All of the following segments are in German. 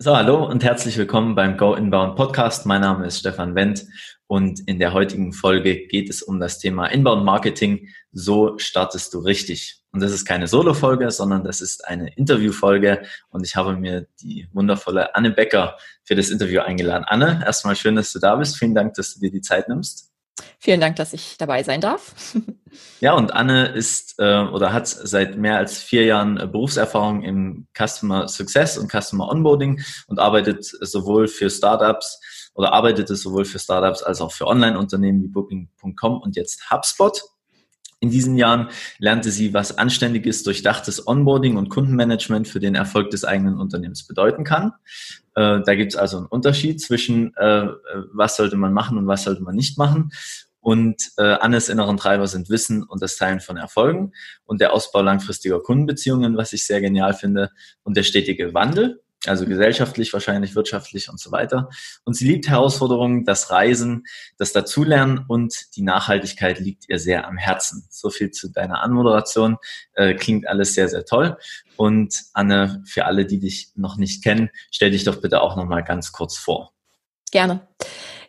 So, hallo und herzlich willkommen beim Go Inbound Podcast. Mein Name ist Stefan Wendt und in der heutigen Folge geht es um das Thema Inbound Marketing. So startest du richtig. Und das ist keine Solo-Folge, sondern das ist eine Interview-Folge und ich habe mir die wundervolle Anne Becker für das Interview eingeladen. Anne, erstmal schön, dass du da bist. Vielen Dank, dass du dir die Zeit nimmst. Vielen Dank, dass ich dabei sein darf. Ja, und Anne ist äh, oder hat seit mehr als vier Jahren äh, Berufserfahrung im Customer Success und Customer Onboarding und arbeitet sowohl für Startups oder arbeitete sowohl für Startups als auch für Online-Unternehmen wie Booking.com und jetzt HubSpot. In diesen Jahren lernte sie, was anständiges, durchdachtes Onboarding und Kundenmanagement für den Erfolg des eigenen Unternehmens bedeuten kann. Äh, da gibt es also einen Unterschied zwischen, äh, was sollte man machen und was sollte man nicht machen. Und äh, Annes inneren Treiber sind Wissen und das Teilen von Erfolgen und der Ausbau langfristiger Kundenbeziehungen, was ich sehr genial finde, und der stetige Wandel, also gesellschaftlich, wahrscheinlich wirtschaftlich und so weiter. Und sie liebt Herausforderungen, das Reisen, das Dazulernen und die Nachhaltigkeit liegt ihr sehr am Herzen. So viel zu deiner Anmoderation. Äh, klingt alles sehr, sehr toll. Und Anne, für alle, die dich noch nicht kennen, stell dich doch bitte auch noch mal ganz kurz vor. Gerne.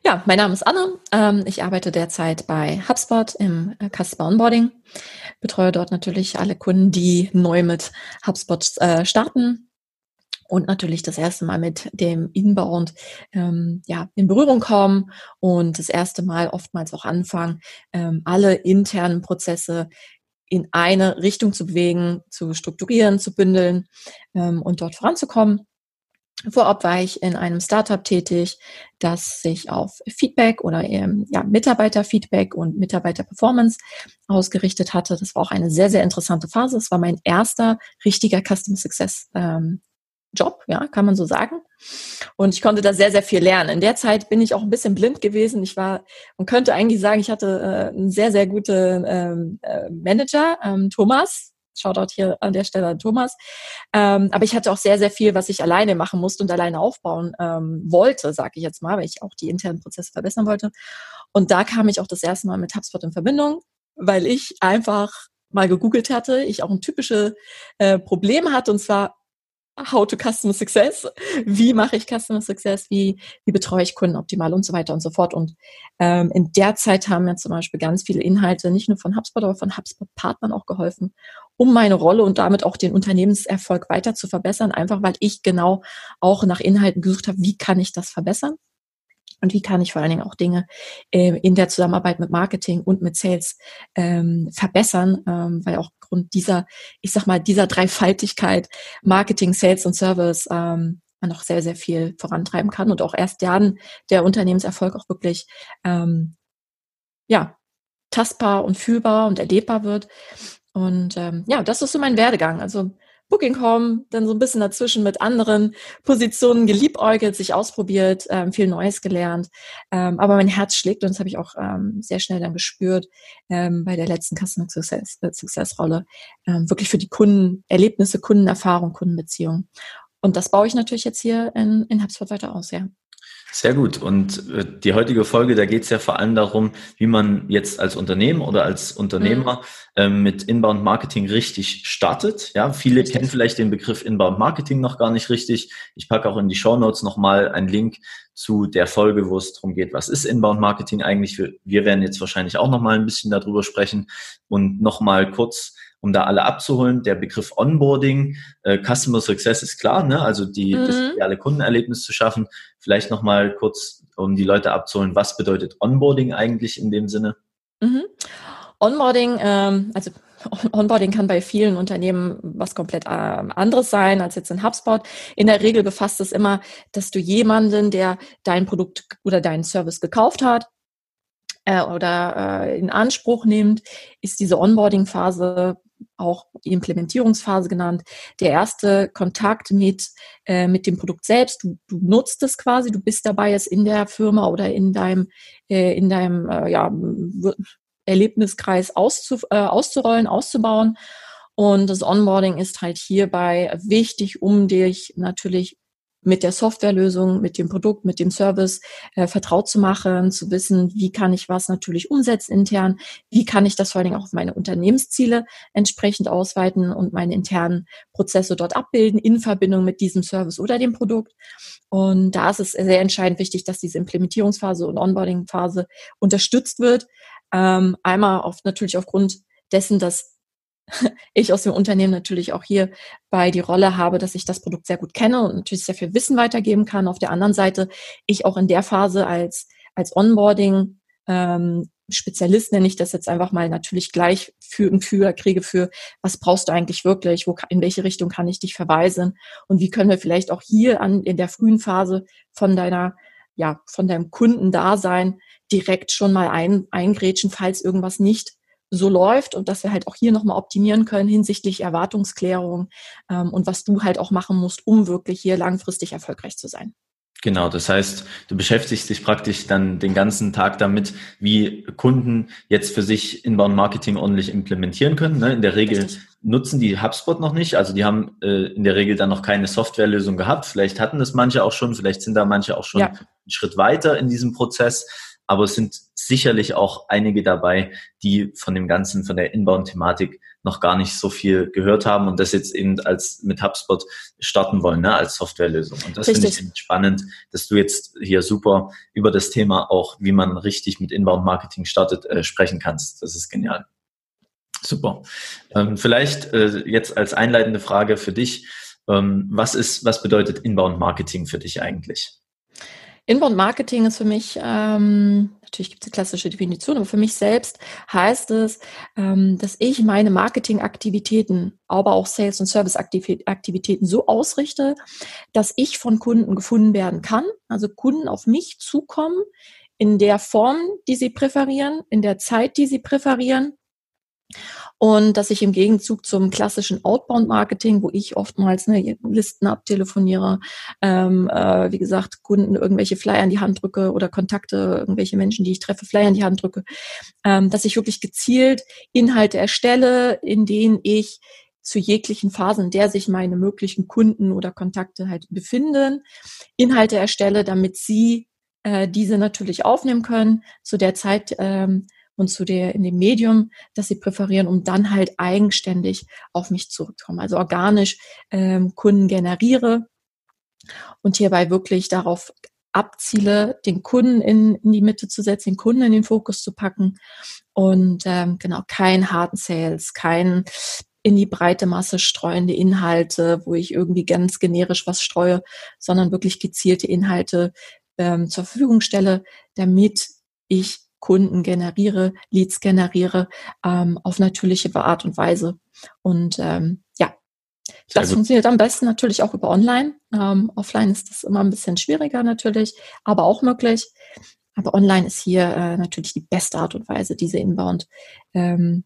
Ja, mein Name ist Anne. Ähm, ich arbeite derzeit bei HubSpot im äh, Customer Onboarding, betreue dort natürlich alle Kunden, die neu mit HubSpot äh, starten und natürlich das erste Mal mit dem Inbound ähm, ja, in Berührung kommen und das erste Mal oftmals auch anfangen, ähm, alle internen Prozesse in eine Richtung zu bewegen, zu strukturieren, zu bündeln ähm, und dort voranzukommen. Vorab war ich in einem Startup tätig, das sich auf Feedback oder ähm, ja, Mitarbeiterfeedback und Mitarbeiterperformance ausgerichtet hatte. Das war auch eine sehr, sehr interessante Phase. Es war mein erster richtiger Customer Success ähm, Job, ja, kann man so sagen. Und ich konnte da sehr, sehr viel lernen. In der Zeit bin ich auch ein bisschen blind gewesen. Ich war, man könnte eigentlich sagen, ich hatte äh, einen sehr, sehr guten ähm, äh, Manager, ähm, Thomas. Shoutout hier an der Stelle an Thomas. Ähm, aber ich hatte auch sehr, sehr viel, was ich alleine machen musste und alleine aufbauen ähm, wollte, sage ich jetzt mal, weil ich auch die internen Prozesse verbessern wollte. Und da kam ich auch das erste Mal mit HubSpot in Verbindung, weil ich einfach mal gegoogelt hatte, ich auch ein typisches äh, Problem hatte, und zwar How to Customer Success, wie mache ich Customer Success, wie, wie betreue ich Kunden optimal und so weiter und so fort. Und ähm, in der Zeit haben mir zum Beispiel ganz viele Inhalte, nicht nur von HubSpot, aber von HubSpot-Partnern auch geholfen, um meine Rolle und damit auch den Unternehmenserfolg weiter zu verbessern, einfach weil ich genau auch nach Inhalten gesucht habe, wie kann ich das verbessern und wie kann ich vor allen Dingen auch Dinge äh, in der Zusammenarbeit mit Marketing und mit Sales ähm, verbessern, ähm, weil auch aufgrund dieser, ich sag mal, dieser Dreifaltigkeit Marketing, Sales und Service ähm, man noch sehr, sehr viel vorantreiben kann und auch erst dann der Unternehmenserfolg auch wirklich ähm, ja, tastbar und fühlbar und erlebbar wird. Und ähm, ja, das ist so mein Werdegang. Also Booking.com, dann so ein bisschen dazwischen mit anderen Positionen geliebäugelt, sich ausprobiert, ähm, viel Neues gelernt. Ähm, aber mein Herz schlägt und das habe ich auch ähm, sehr schnell dann gespürt ähm, bei der letzten Customer Success, äh, Success Rolle. Ähm, wirklich für die Kundenerlebnisse, Kundenerfahrung, Kundenbeziehung. Und das baue ich natürlich jetzt hier in, in HubSpot weiter aus, ja. Sehr gut. Und äh, die heutige Folge, da geht es ja vor allem darum, wie man jetzt als Unternehmen oder als Unternehmer mhm. ähm, mit Inbound Marketing richtig startet. Ja, viele richtig. kennen vielleicht den Begriff Inbound Marketing noch gar nicht richtig. Ich packe auch in die Show Notes nochmal einen Link zu der Folge, wo es darum geht, was ist Inbound Marketing eigentlich. Wir werden jetzt wahrscheinlich auch nochmal ein bisschen darüber sprechen und nochmal kurz um da alle abzuholen. Der Begriff Onboarding, äh, Customer Success ist klar, ne? also die, mhm. das ideale Kundenerlebnis zu schaffen. Vielleicht nochmal kurz, um die Leute abzuholen, was bedeutet Onboarding eigentlich in dem Sinne? Mhm. Onboarding, ähm, also Onboarding kann bei vielen Unternehmen was komplett äh, anderes sein als jetzt in HubSpot. In der Regel befasst es immer, dass du jemanden, der dein Produkt oder deinen Service gekauft hat, äh, oder äh, in Anspruch nimmt, ist diese Onboarding-Phase auch Implementierungsphase genannt, der erste Kontakt mit, äh, mit dem Produkt selbst. Du, du nutzt es quasi, du bist dabei, es in der Firma oder in deinem, äh, in deinem äh, ja, Erlebniskreis auszu, äh, auszurollen, auszubauen. Und das Onboarding ist halt hierbei wichtig, um dich natürlich mit der Softwarelösung, mit dem Produkt, mit dem Service äh, vertraut zu machen, zu wissen, wie kann ich was natürlich umsetzen intern, wie kann ich das vor allen Dingen auch auf meine Unternehmensziele entsprechend ausweiten und meine internen Prozesse dort abbilden in Verbindung mit diesem Service oder dem Produkt. Und da ist es sehr entscheidend wichtig, dass diese Implementierungsphase und Onboarding-Phase unterstützt wird. Ähm, einmal auf, natürlich aufgrund dessen, dass ich aus dem Unternehmen natürlich auch hier bei die Rolle habe, dass ich das Produkt sehr gut kenne und natürlich sehr viel Wissen weitergeben kann. Auf der anderen Seite ich auch in der Phase als, als Onboarding ähm, Spezialist nenne ich das jetzt einfach mal natürlich gleich für ein Gefühl kriege für, was brauchst du eigentlich wirklich, wo, in welche Richtung kann ich dich verweisen und wie können wir vielleicht auch hier an, in der frühen Phase von deiner, ja, von deinem Kundendasein direkt schon mal ein, eingrätschen, falls irgendwas nicht so läuft und dass wir halt auch hier nochmal optimieren können hinsichtlich Erwartungsklärung ähm, und was du halt auch machen musst, um wirklich hier langfristig erfolgreich zu sein. Genau, das heißt, du beschäftigst dich praktisch dann den ganzen Tag damit, wie Kunden jetzt für sich Inbound Marketing ordentlich implementieren können. Ne? In der Regel Richtig. nutzen die HubSpot noch nicht, also die haben äh, in der Regel dann noch keine Softwarelösung gehabt. Vielleicht hatten das manche auch schon, vielleicht sind da manche auch schon ja. einen Schritt weiter in diesem Prozess aber es sind sicherlich auch einige dabei, die von dem Ganzen, von der Inbound-Thematik noch gar nicht so viel gehört haben und das jetzt eben als mit HubSpot starten wollen, ne, als Softwarelösung. Und das finde ich spannend, dass du jetzt hier super über das Thema auch, wie man richtig mit Inbound-Marketing startet, äh, sprechen kannst. Das ist genial. Super. Ähm, vielleicht äh, jetzt als einleitende Frage für dich. Ähm, was ist, was bedeutet Inbound-Marketing für dich eigentlich? Inbound Marketing ist für mich, ähm, natürlich gibt es eine klassische Definition, aber für mich selbst heißt es, ähm, dass ich meine Marketingaktivitäten, aber auch Sales- und Serviceaktivitäten so ausrichte, dass ich von Kunden gefunden werden kann, also Kunden auf mich zukommen in der Form, die sie präferieren, in der Zeit, die sie präferieren und dass ich im Gegenzug zum klassischen Outbound-Marketing, wo ich oftmals ne, Listen abtelefoniere, ähm, äh, wie gesagt, Kunden irgendwelche Flyer in die Hand drücke oder Kontakte, irgendwelche Menschen, die ich treffe, Flyer in die Hand drücke, ähm, dass ich wirklich gezielt Inhalte erstelle, in denen ich zu jeglichen Phasen, in der sich meine möglichen Kunden oder Kontakte halt befinden, Inhalte erstelle, damit sie äh, diese natürlich aufnehmen können, zu der Zeit ähm, und zu der in dem Medium, das sie präferieren, um dann halt eigenständig auf mich zurückzukommen. Also organisch ähm, Kunden generiere und hierbei wirklich darauf abziele, den Kunden in, in die Mitte zu setzen, den Kunden in den Fokus zu packen und ähm, genau kein harten Sales, kein in die breite Masse streuende Inhalte, wo ich irgendwie ganz generisch was streue, sondern wirklich gezielte Inhalte ähm, zur Verfügung stelle, damit ich Kunden generiere, Leads generiere ähm, auf natürliche Art und Weise. Und ähm, ja, Sehr das gut. funktioniert am besten natürlich auch über Online. Ähm, offline ist das immer ein bisschen schwieriger natürlich, aber auch möglich. Aber online ist hier äh, natürlich die beste Art und Weise, diese Inbound, ähm,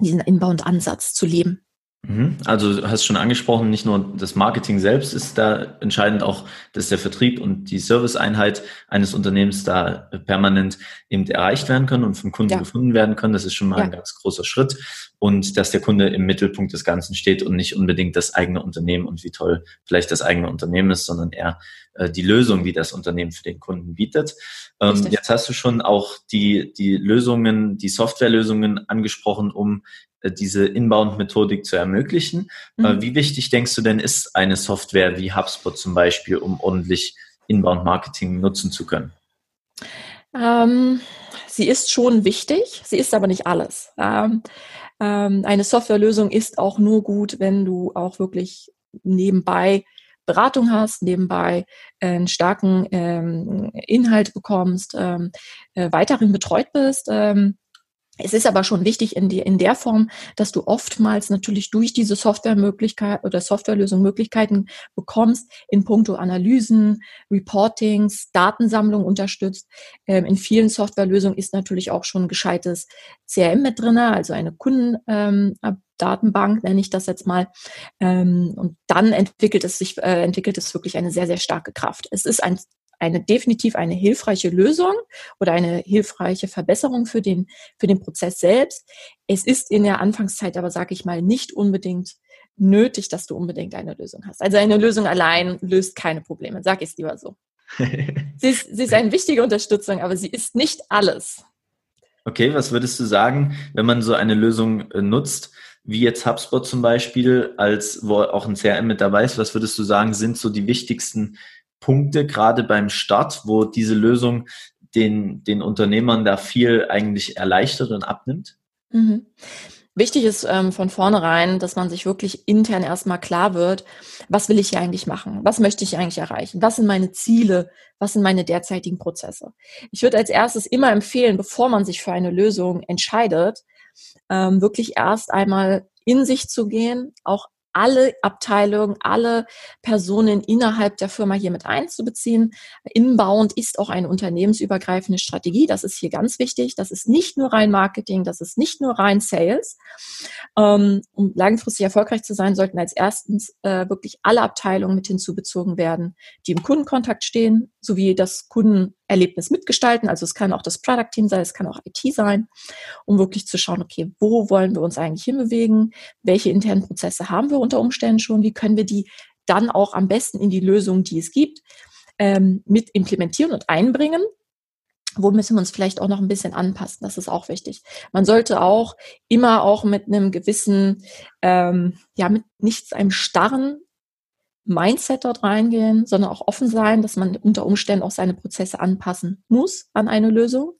diesen Inbound-Ansatz zu leben. Mhm. Also du hast schon angesprochen, nicht nur das Marketing selbst ist da entscheidend, auch dass der Vertrieb und die Serviceeinheit eines Unternehmens da permanent eben erreicht werden können und vom Kunden ja. gefunden werden können. Das ist schon mal ja. ein ganz großer Schritt. Und dass der Kunde im Mittelpunkt des Ganzen steht und nicht unbedingt das eigene Unternehmen und wie toll vielleicht das eigene Unternehmen ist, sondern eher äh, die Lösung, die das Unternehmen für den Kunden bietet. Ähm, jetzt hast du schon auch die, die Lösungen, die Softwarelösungen angesprochen, um äh, diese Inbound-Methodik zu ermöglichen. Äh, mhm. Wie wichtig denkst du denn ist eine Software wie HubSpot zum Beispiel, um ordentlich Inbound-Marketing nutzen zu können? Ähm, sie ist schon wichtig, sie ist aber nicht alles. Ähm, ähm, eine Softwarelösung ist auch nur gut, wenn du auch wirklich nebenbei Beratung hast, nebenbei einen starken ähm, Inhalt bekommst, ähm, äh, weiterhin betreut bist. Es ist aber schon wichtig in, die, in der Form, dass du oftmals natürlich durch diese Softwaremöglichkeit oder Softwarelösung Möglichkeiten bekommst, in puncto Analysen, Reportings, Datensammlung unterstützt. Ähm, in vielen Softwarelösungen ist natürlich auch schon gescheites CRM mit drinne, also eine Kundendatenbank ähm, nenne ich das jetzt mal. Ähm, und dann entwickelt es sich, äh, entwickelt es wirklich eine sehr, sehr starke Kraft. Es ist ein eine definitiv eine hilfreiche Lösung oder eine hilfreiche Verbesserung für den, für den Prozess selbst. Es ist in der Anfangszeit aber, sage ich mal, nicht unbedingt nötig, dass du unbedingt eine Lösung hast. Also eine Lösung allein löst keine Probleme, sag ich es lieber so. sie, ist, sie ist eine wichtige Unterstützung, aber sie ist nicht alles. Okay, was würdest du sagen, wenn man so eine Lösung äh, nutzt, wie jetzt HubSpot zum Beispiel, als wo auch ein CRM mit dabei ist, was würdest du sagen, sind so die wichtigsten Punkte, gerade beim Start, wo diese Lösung den, den Unternehmern da viel eigentlich erleichtert und abnimmt? Mhm. Wichtig ist ähm, von vornherein, dass man sich wirklich intern erstmal klar wird, was will ich hier eigentlich machen? Was möchte ich eigentlich erreichen? Was sind meine Ziele? Was sind meine derzeitigen Prozesse? Ich würde als erstes immer empfehlen, bevor man sich für eine Lösung entscheidet, ähm, wirklich erst einmal in sich zu gehen, auch alle Abteilungen, alle Personen innerhalb der Firma hier mit einzubeziehen. Inbound ist auch eine unternehmensübergreifende Strategie. Das ist hier ganz wichtig. Das ist nicht nur rein Marketing, das ist nicht nur rein Sales. Ähm, um langfristig erfolgreich zu sein, sollten als erstens äh, wirklich alle Abteilungen mit hinzubezogen werden, die im Kundenkontakt stehen, sowie das Kundenerlebnis mitgestalten. Also es kann auch das Product Team sein, es kann auch IT sein, um wirklich zu schauen, okay, wo wollen wir uns eigentlich hinbewegen? Welche internen Prozesse haben wir unter Umständen schon? Wie können wir die dann auch am besten in die Lösung, die es gibt, ähm, mit implementieren und einbringen? Wo müssen wir uns vielleicht auch noch ein bisschen anpassen? Das ist auch wichtig. Man sollte auch immer auch mit einem gewissen, ähm, ja, mit nichts einem starren Mindset dort reingehen, sondern auch offen sein, dass man unter Umständen auch seine Prozesse anpassen muss an eine Lösung.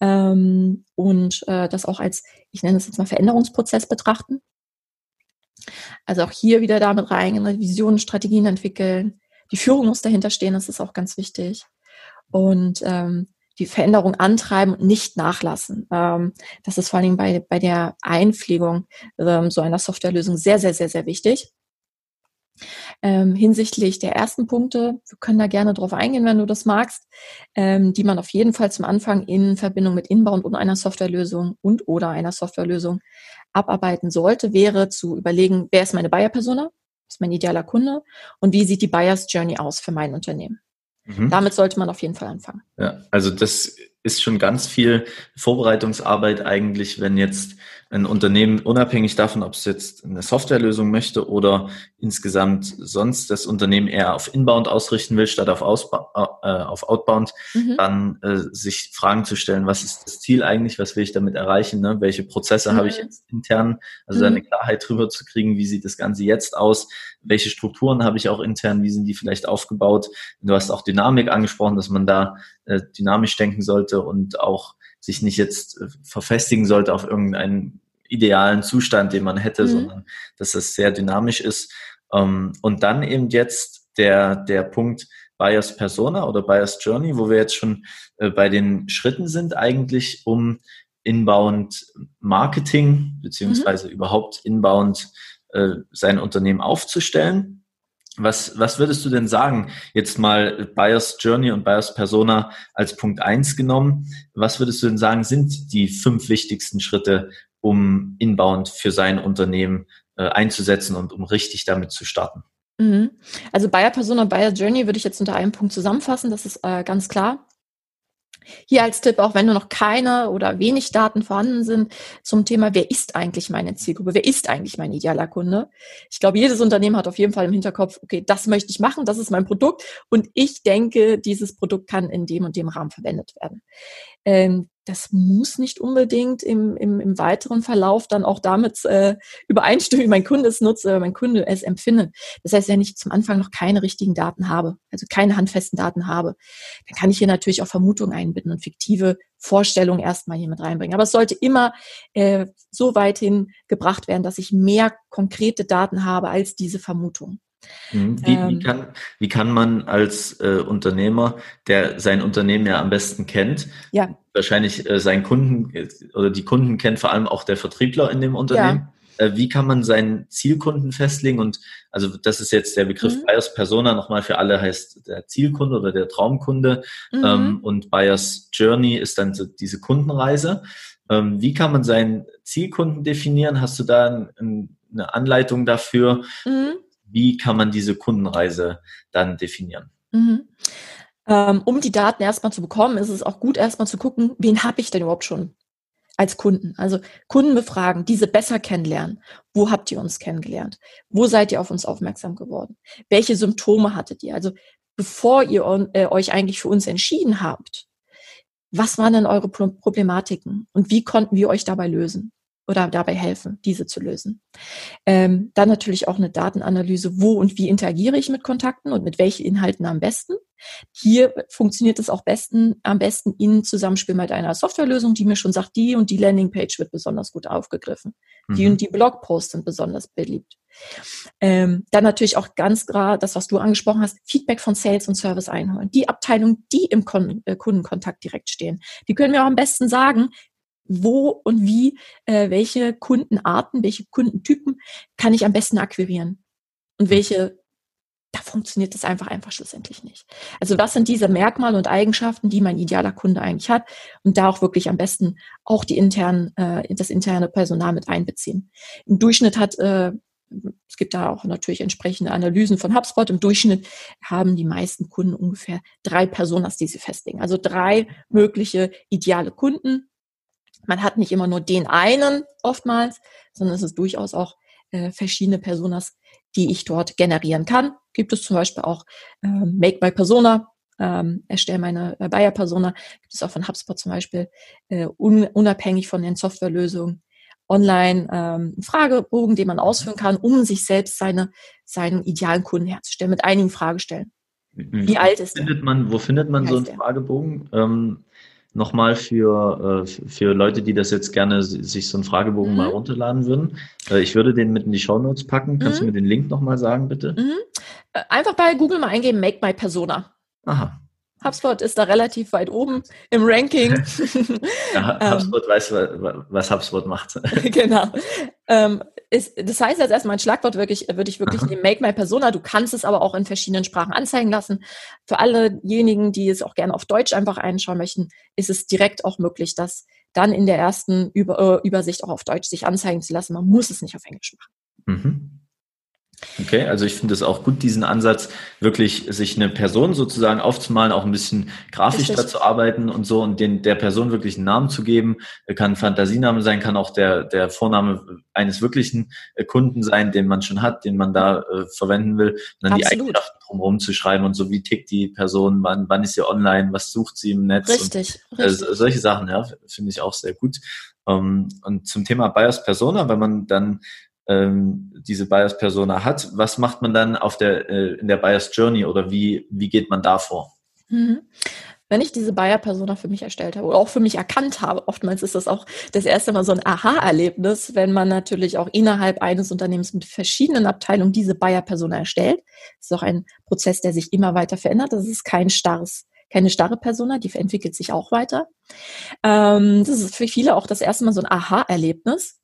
Ähm, und äh, das auch als, ich nenne es jetzt mal Veränderungsprozess betrachten. Also auch hier wieder damit reingehen, Visionen, Strategien entwickeln. Die Führung muss dahinter stehen, das ist auch ganz wichtig. Und ähm, die Veränderung antreiben und nicht nachlassen. Ähm, das ist vor allen Dingen bei, bei der Einpflegung ähm, so einer Softwarelösung sehr, sehr, sehr, sehr wichtig. Ähm, hinsichtlich der ersten Punkte, wir können da gerne drauf eingehen, wenn du das magst, ähm, die man auf jeden Fall zum Anfang in Verbindung mit Inbound und einer Softwarelösung und oder einer Softwarelösung abarbeiten sollte, wäre zu überlegen, wer ist meine Buyer-Persona, ist mein idealer Kunde und wie sieht die Buyers Journey aus für mein Unternehmen. Mhm. Damit sollte man auf jeden Fall anfangen. Ja, also das ist schon ganz viel Vorbereitungsarbeit eigentlich, wenn jetzt ein Unternehmen unabhängig davon, ob es jetzt eine Softwarelösung möchte oder insgesamt sonst das Unternehmen eher auf Inbound ausrichten will, statt auf, Ausba äh, auf Outbound, mhm. dann äh, sich Fragen zu stellen, was ist das Ziel eigentlich, was will ich damit erreichen, ne? welche Prozesse mhm. habe ich jetzt intern, also mhm. eine Klarheit drüber zu kriegen, wie sieht das Ganze jetzt aus, welche Strukturen habe ich auch intern, wie sind die vielleicht aufgebaut. Du hast auch Dynamik angesprochen, dass man da äh, dynamisch denken sollte und auch sich nicht jetzt äh, verfestigen sollte auf irgendeinen idealen Zustand, den man hätte, mhm. sondern dass es sehr dynamisch ist. Ähm, und dann eben jetzt der, der Punkt Buyers Persona oder Buyers Journey, wo wir jetzt schon äh, bei den Schritten sind, eigentlich um Inbound Marketing beziehungsweise mhm. überhaupt Inbound äh, sein Unternehmen aufzustellen. Was, was würdest du denn sagen, jetzt mal Buyers Journey und Buyers Persona als Punkt eins genommen? Was würdest du denn sagen, sind die fünf wichtigsten Schritte, um Inbound für sein Unternehmen äh, einzusetzen und um richtig damit zu starten? Mhm. Also Buyer Persona, Buyer Journey würde ich jetzt unter einem Punkt zusammenfassen, das ist äh, ganz klar. Hier als Tipp, auch wenn nur noch keine oder wenig Daten vorhanden sind zum Thema, wer ist eigentlich meine Zielgruppe? Wer ist eigentlich mein idealer Kunde? Ich glaube, jedes Unternehmen hat auf jeden Fall im Hinterkopf, okay, das möchte ich machen, das ist mein Produkt und ich denke, dieses Produkt kann in dem und dem Rahmen verwendet werden. Ähm, das muss nicht unbedingt im, im, im weiteren Verlauf dann auch damit äh, übereinstimmen, wie mein Kunde es nutzt oder mein Kunde es empfindet. Das heißt, wenn ich zum Anfang noch keine richtigen Daten habe, also keine handfesten Daten habe, dann kann ich hier natürlich auch Vermutungen einbinden und fiktive Vorstellungen erstmal hier mit reinbringen. Aber es sollte immer äh, so weit hin gebracht werden, dass ich mehr konkrete Daten habe als diese Vermutung. Mhm. Wie, ähm, wie, kann, wie kann man als äh, Unternehmer, der sein Unternehmen ja am besten kennt, ja. wahrscheinlich äh, seinen Kunden äh, oder die Kunden kennt vor allem auch der Vertriebler in dem Unternehmen, ja. äh, wie kann man seinen Zielkunden festlegen? Und also das ist jetzt der Begriff mhm. Buyers Persona nochmal für alle heißt der Zielkunde oder der Traumkunde mhm. ähm, und Buyers Journey ist dann so diese Kundenreise. Ähm, wie kann man seinen Zielkunden definieren? Hast du da ein, eine Anleitung dafür? Mhm wie kann man diese Kundenreise dann definieren? Mhm. Ähm, um die Daten erstmal zu bekommen, ist es auch gut, erstmal zu gucken, wen habe ich denn überhaupt schon als Kunden. Also Kunden befragen, diese besser kennenlernen. Wo habt ihr uns kennengelernt? Wo seid ihr auf uns aufmerksam geworden? Welche Symptome hattet ihr? Also bevor ihr äh, euch eigentlich für uns entschieden habt, was waren denn eure Problematiken und wie konnten wir euch dabei lösen? Oder dabei helfen, diese zu lösen. Ähm, dann natürlich auch eine Datenanalyse, wo und wie interagiere ich mit Kontakten und mit welchen Inhalten am besten. Hier funktioniert es auch besten, am besten in Zusammenspiel mit einer Softwarelösung, die mir schon sagt, die und die Landingpage wird besonders gut aufgegriffen. Mhm. Die und die Blogposts sind besonders beliebt. Ähm, dann natürlich auch ganz klar das, was du angesprochen hast, Feedback von Sales und Service einholen. Die Abteilung, die im Kon äh, Kundenkontakt direkt stehen, die können mir auch am besten sagen, wo und wie, äh, welche Kundenarten, welche Kundentypen kann ich am besten akquirieren und hm. welche, da funktioniert das einfach einfach schlussendlich nicht. Also was sind diese Merkmale und Eigenschaften, die mein idealer Kunde eigentlich hat und da auch wirklich am besten auch die internen, äh, das interne Personal mit einbeziehen. Im Durchschnitt hat äh, es gibt da auch natürlich entsprechende Analysen von HubSpot. Im Durchschnitt haben die meisten Kunden ungefähr drei Personas, die sie festlegen. Also drei mögliche ideale Kunden, man hat nicht immer nur den einen oftmals, sondern es ist durchaus auch äh, verschiedene Personas, die ich dort generieren kann. Gibt es zum Beispiel auch äh, Make My Persona, ähm, erstelle meine äh, Buyer Persona, gibt es auch von HubSpot zum Beispiel, äh, un unabhängig von den Softwarelösungen online ähm, einen Fragebogen, den man ausführen kann, um sich selbst seine, seinen idealen Kunden herzustellen, mit einigen Fragestellen. Wie, Wie alt ist findet der? Man, wo findet man so einen Fragebogen? Ähm, nochmal für, äh, für Leute, die das jetzt gerne sich so einen Fragebogen mhm. mal runterladen würden. Äh, ich würde den mit in die Show Notes packen. Kannst mhm. du mir den Link nochmal sagen, bitte? Mhm. Äh, einfach bei Google mal eingeben, Make My Persona. Aha. HubSpot ist da relativ weit oben im Ranking. ja, ähm. HubSpot weiß, was HubSpot macht. genau. Ähm, ist, das heißt jetzt erstmal ein Schlagwort wirklich, würde ich wirklich nehmen, Make My Persona. Du kannst es aber auch in verschiedenen Sprachen anzeigen lassen. Für allejenigen, die es auch gerne auf Deutsch einfach einschauen möchten, ist es direkt auch möglich, das dann in der ersten Über äh, Übersicht auch auf Deutsch sich anzeigen zu lassen. Man muss es nicht auf Englisch machen. Mhm. Okay, also ich finde es auch gut, diesen Ansatz, wirklich sich eine Person sozusagen aufzumalen, auch ein bisschen grafisch dazu arbeiten und so und den, der Person wirklich einen Namen zu geben. Kann Fantasiename sein, kann auch der, der Vorname eines wirklichen äh, Kunden sein, den man schon hat, den man da äh, verwenden will. Und dann Absolut. die Eigenschaften drumherum zu schreiben und so, wie tickt die Person, wann, wann ist sie online, was sucht sie im Netz. Richtig. Und, äh, solche Sachen, ja, finde ich auch sehr gut. Um, ähm, und zum Thema Bias Persona, wenn man dann ähm, diese Bias Persona hat, was macht man dann auf der, äh, in der Bias Journey oder wie, wie geht man da vor? Mhm. Wenn ich diese Buyer Persona für mich erstellt habe oder auch für mich erkannt habe, oftmals ist das auch das erste Mal so ein Aha-Erlebnis, wenn man natürlich auch innerhalb eines Unternehmens mit verschiedenen Abteilungen diese Buyer Persona erstellt. Das ist auch ein Prozess, der sich immer weiter verändert. Das ist kein starres keine starre Persona, die entwickelt sich auch weiter. Ähm, das ist für viele auch das erste Mal so ein Aha-Erlebnis.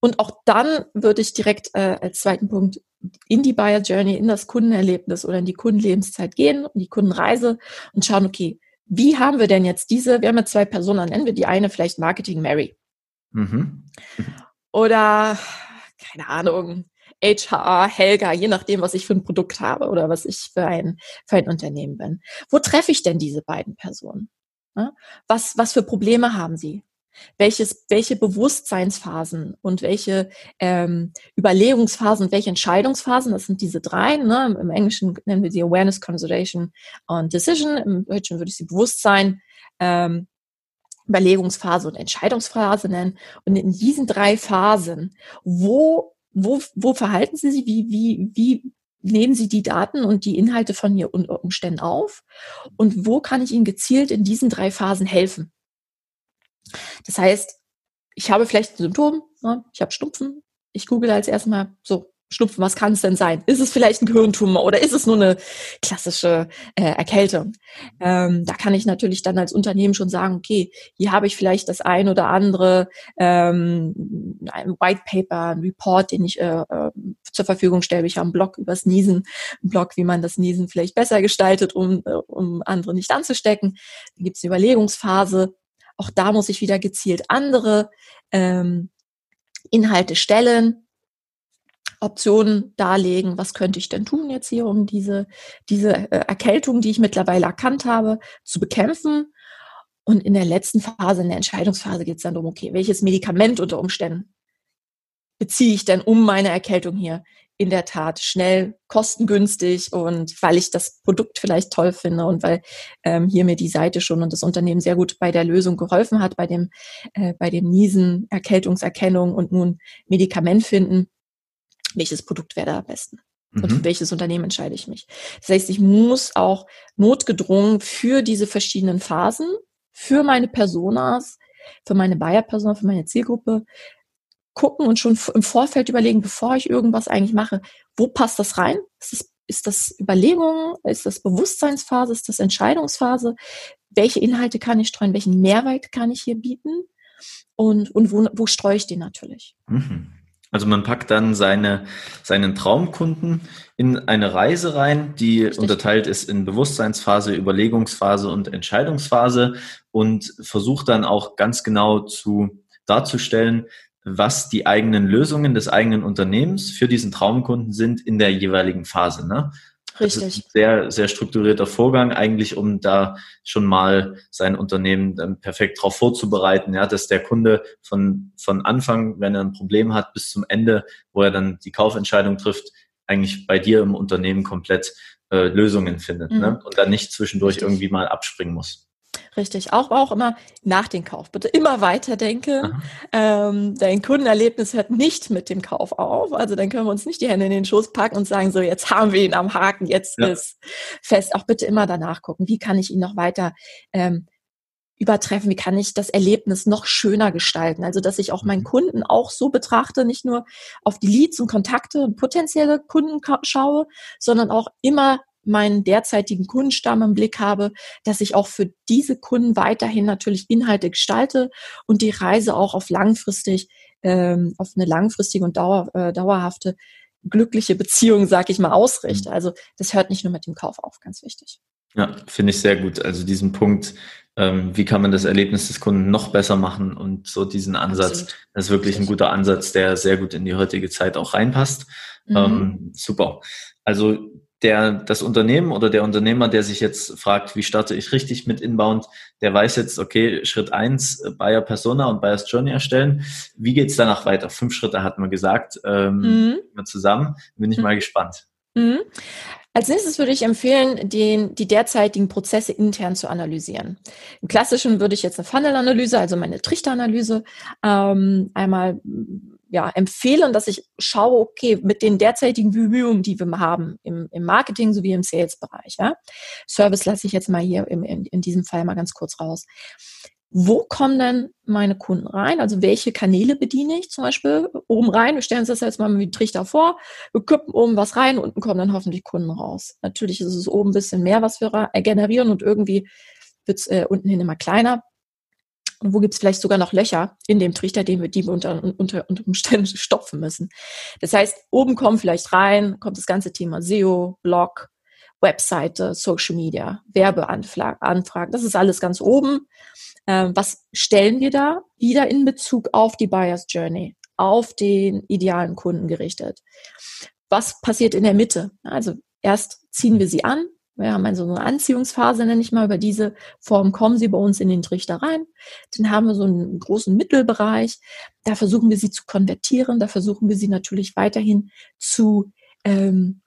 Und auch dann würde ich direkt äh, als zweiten Punkt in die Buyer Journey, in das Kundenerlebnis oder in die Kundenlebenszeit gehen und die Kundenreise und schauen, okay, wie haben wir denn jetzt diese, wir haben ja zwei Personen, nennen wir die eine vielleicht Marketing Mary. Mhm. Oder, keine Ahnung, HR, Helga, je nachdem, was ich für ein Produkt habe oder was ich für ein, für ein Unternehmen bin. Wo treffe ich denn diese beiden Personen? Was, was für Probleme haben sie? Welches, welche Bewusstseinsphasen und welche ähm, Überlegungsphasen und welche Entscheidungsphasen, das sind diese drei, ne? im Englischen nennen wir sie Awareness, Consideration und Decision, im Deutschen würde ich sie Bewusstsein, ähm, Überlegungsphase und Entscheidungsphase nennen. Und in diesen drei Phasen, wo, wo, wo verhalten Sie sich, wie, wie, wie nehmen Sie die Daten und die Inhalte von Ihren Umständen auf? Und wo kann ich Ihnen gezielt in diesen drei Phasen helfen? Das heißt, ich habe vielleicht ein Symptom, ne? ich habe Schnupfen, ich google als erstmal so, Schnupfen, was kann es denn sein? Ist es vielleicht ein Gehirntumor oder ist es nur eine klassische äh, Erkältung? Ähm, da kann ich natürlich dann als Unternehmen schon sagen, okay, hier habe ich vielleicht das ein oder andere, ähm, ein White Paper, ein Report, den ich äh, äh, zur Verfügung stelle. Ich habe einen Blog übers Niesen, einen Blog, wie man das Niesen vielleicht besser gestaltet, um, äh, um andere nicht anzustecken. Dann gibt es eine Überlegungsphase, auch da muss ich wieder gezielt andere ähm, Inhalte stellen, Optionen darlegen, was könnte ich denn tun jetzt hier, um diese, diese äh, Erkältung, die ich mittlerweile erkannt habe, zu bekämpfen. Und in der letzten Phase, in der Entscheidungsphase geht es dann darum, okay, welches Medikament unter Umständen beziehe ich denn, um meine Erkältung hier in der Tat schnell, kostengünstig und weil ich das Produkt vielleicht toll finde und weil ähm, hier mir die Seite schon und das Unternehmen sehr gut bei der Lösung geholfen hat, bei dem, äh, bei dem Niesen, Erkältungserkennung und nun Medikament finden, welches Produkt wäre da am besten? Mhm. Und für welches Unternehmen entscheide ich mich? Das heißt, ich muss auch notgedrungen für diese verschiedenen Phasen, für meine Personas, für meine Buyer-Persona, für meine Zielgruppe gucken und schon im Vorfeld überlegen, bevor ich irgendwas eigentlich mache, wo passt das rein? Ist das, ist das Überlegung? Ist das Bewusstseinsphase? Ist das Entscheidungsphase? Welche Inhalte kann ich streuen? Welchen Mehrwert kann ich hier bieten? Und, und wo, wo streue ich den natürlich? Mhm. Also man packt dann seine, seinen Traumkunden in eine Reise rein, die Richtig. unterteilt ist in Bewusstseinsphase, Überlegungsphase und Entscheidungsphase und versucht dann auch ganz genau zu darzustellen, was die eigenen Lösungen des eigenen Unternehmens für diesen Traumkunden sind in der jeweiligen Phase. Ne? Richtig. Das ist ein sehr, sehr strukturierter Vorgang, eigentlich, um da schon mal sein Unternehmen dann perfekt darauf vorzubereiten, ja, dass der Kunde von, von Anfang, wenn er ein Problem hat, bis zum Ende, wo er dann die Kaufentscheidung trifft, eigentlich bei dir im Unternehmen komplett äh, Lösungen findet ne? mhm. ne? und dann nicht zwischendurch Richtig. irgendwie mal abspringen muss. Richtig, auch, auch immer nach dem Kauf. Bitte immer weiterdenken. Ähm, dein Kundenerlebnis hört nicht mit dem Kauf auf. Also dann können wir uns nicht die Hände in den Schoß packen und sagen, so jetzt haben wir ihn am Haken, jetzt ja. ist fest. Auch bitte immer danach gucken, wie kann ich ihn noch weiter ähm, übertreffen, wie kann ich das Erlebnis noch schöner gestalten. Also dass ich auch meinen mhm. Kunden auch so betrachte, nicht nur auf die Leads und Kontakte und potenzielle Kunden schaue, sondern auch immer meinen derzeitigen Kundenstamm im Blick habe, dass ich auch für diese Kunden weiterhin natürlich Inhalte gestalte und die Reise auch auf langfristig, ähm, auf eine langfristige und dauer, äh, dauerhafte glückliche Beziehung, sag ich mal, ausrichte. Mhm. Also das hört nicht nur mit dem Kauf auf, ganz wichtig. Ja, finde ich sehr gut. Also diesen Punkt, ähm, wie kann man das Erlebnis des Kunden noch besser machen und so diesen Ansatz, Absolut. das ist wirklich ein guter Ansatz, der sehr gut in die heutige Zeit auch reinpasst. Mhm. Ähm, super. Also der, das Unternehmen oder der Unternehmer, der sich jetzt fragt, wie starte ich richtig mit Inbound, der weiß jetzt, okay, Schritt eins äh, Buyer Persona und Buyers Journey erstellen. Wie geht's danach weiter? Fünf Schritte hat man gesagt, ähm, mhm. zusammen. Bin ich mhm. mal gespannt. Mhm. Als nächstes würde ich empfehlen, den, die derzeitigen Prozesse intern zu analysieren. Im Klassischen würde ich jetzt eine Funnel-Analyse, also meine Trichteranalyse, ähm, einmal ja, empfehlen, dass ich schaue, okay, mit den derzeitigen Bemühungen, die wir haben im, im Marketing sowie im Sales-Bereich, ja, Service lasse ich jetzt mal hier im, in, in diesem Fall mal ganz kurz raus. Wo kommen denn meine Kunden rein? Also welche Kanäle bediene ich zum Beispiel oben rein? Wir stellen uns das jetzt mal wie Trichter vor. Wir kippen oben was rein, unten kommen dann hoffentlich Kunden raus. Natürlich ist es oben ein bisschen mehr, was wir generieren und irgendwie wird es äh, unten hin immer kleiner. Und wo gibt es vielleicht sogar noch Löcher in dem Trichter, den wir, die wir unter, unter, unter Umständen stopfen müssen. Das heißt, oben kommt vielleicht rein, kommt das ganze Thema SEO, Blog, Webseite, Social Media, Werbeanfragen. Das ist alles ganz oben. Ähm, was stellen wir da? Wieder in Bezug auf die Buyer's Journey, auf den idealen Kunden gerichtet. Was passiert in der Mitte? Also erst ziehen wir sie an, wir haben also eine Anziehungsphase, nenne ich mal, über diese Form kommen sie bei uns in den Trichter rein. Dann haben wir so einen großen Mittelbereich. Da versuchen wir sie zu konvertieren. Da versuchen wir sie natürlich weiterhin zu, ähm,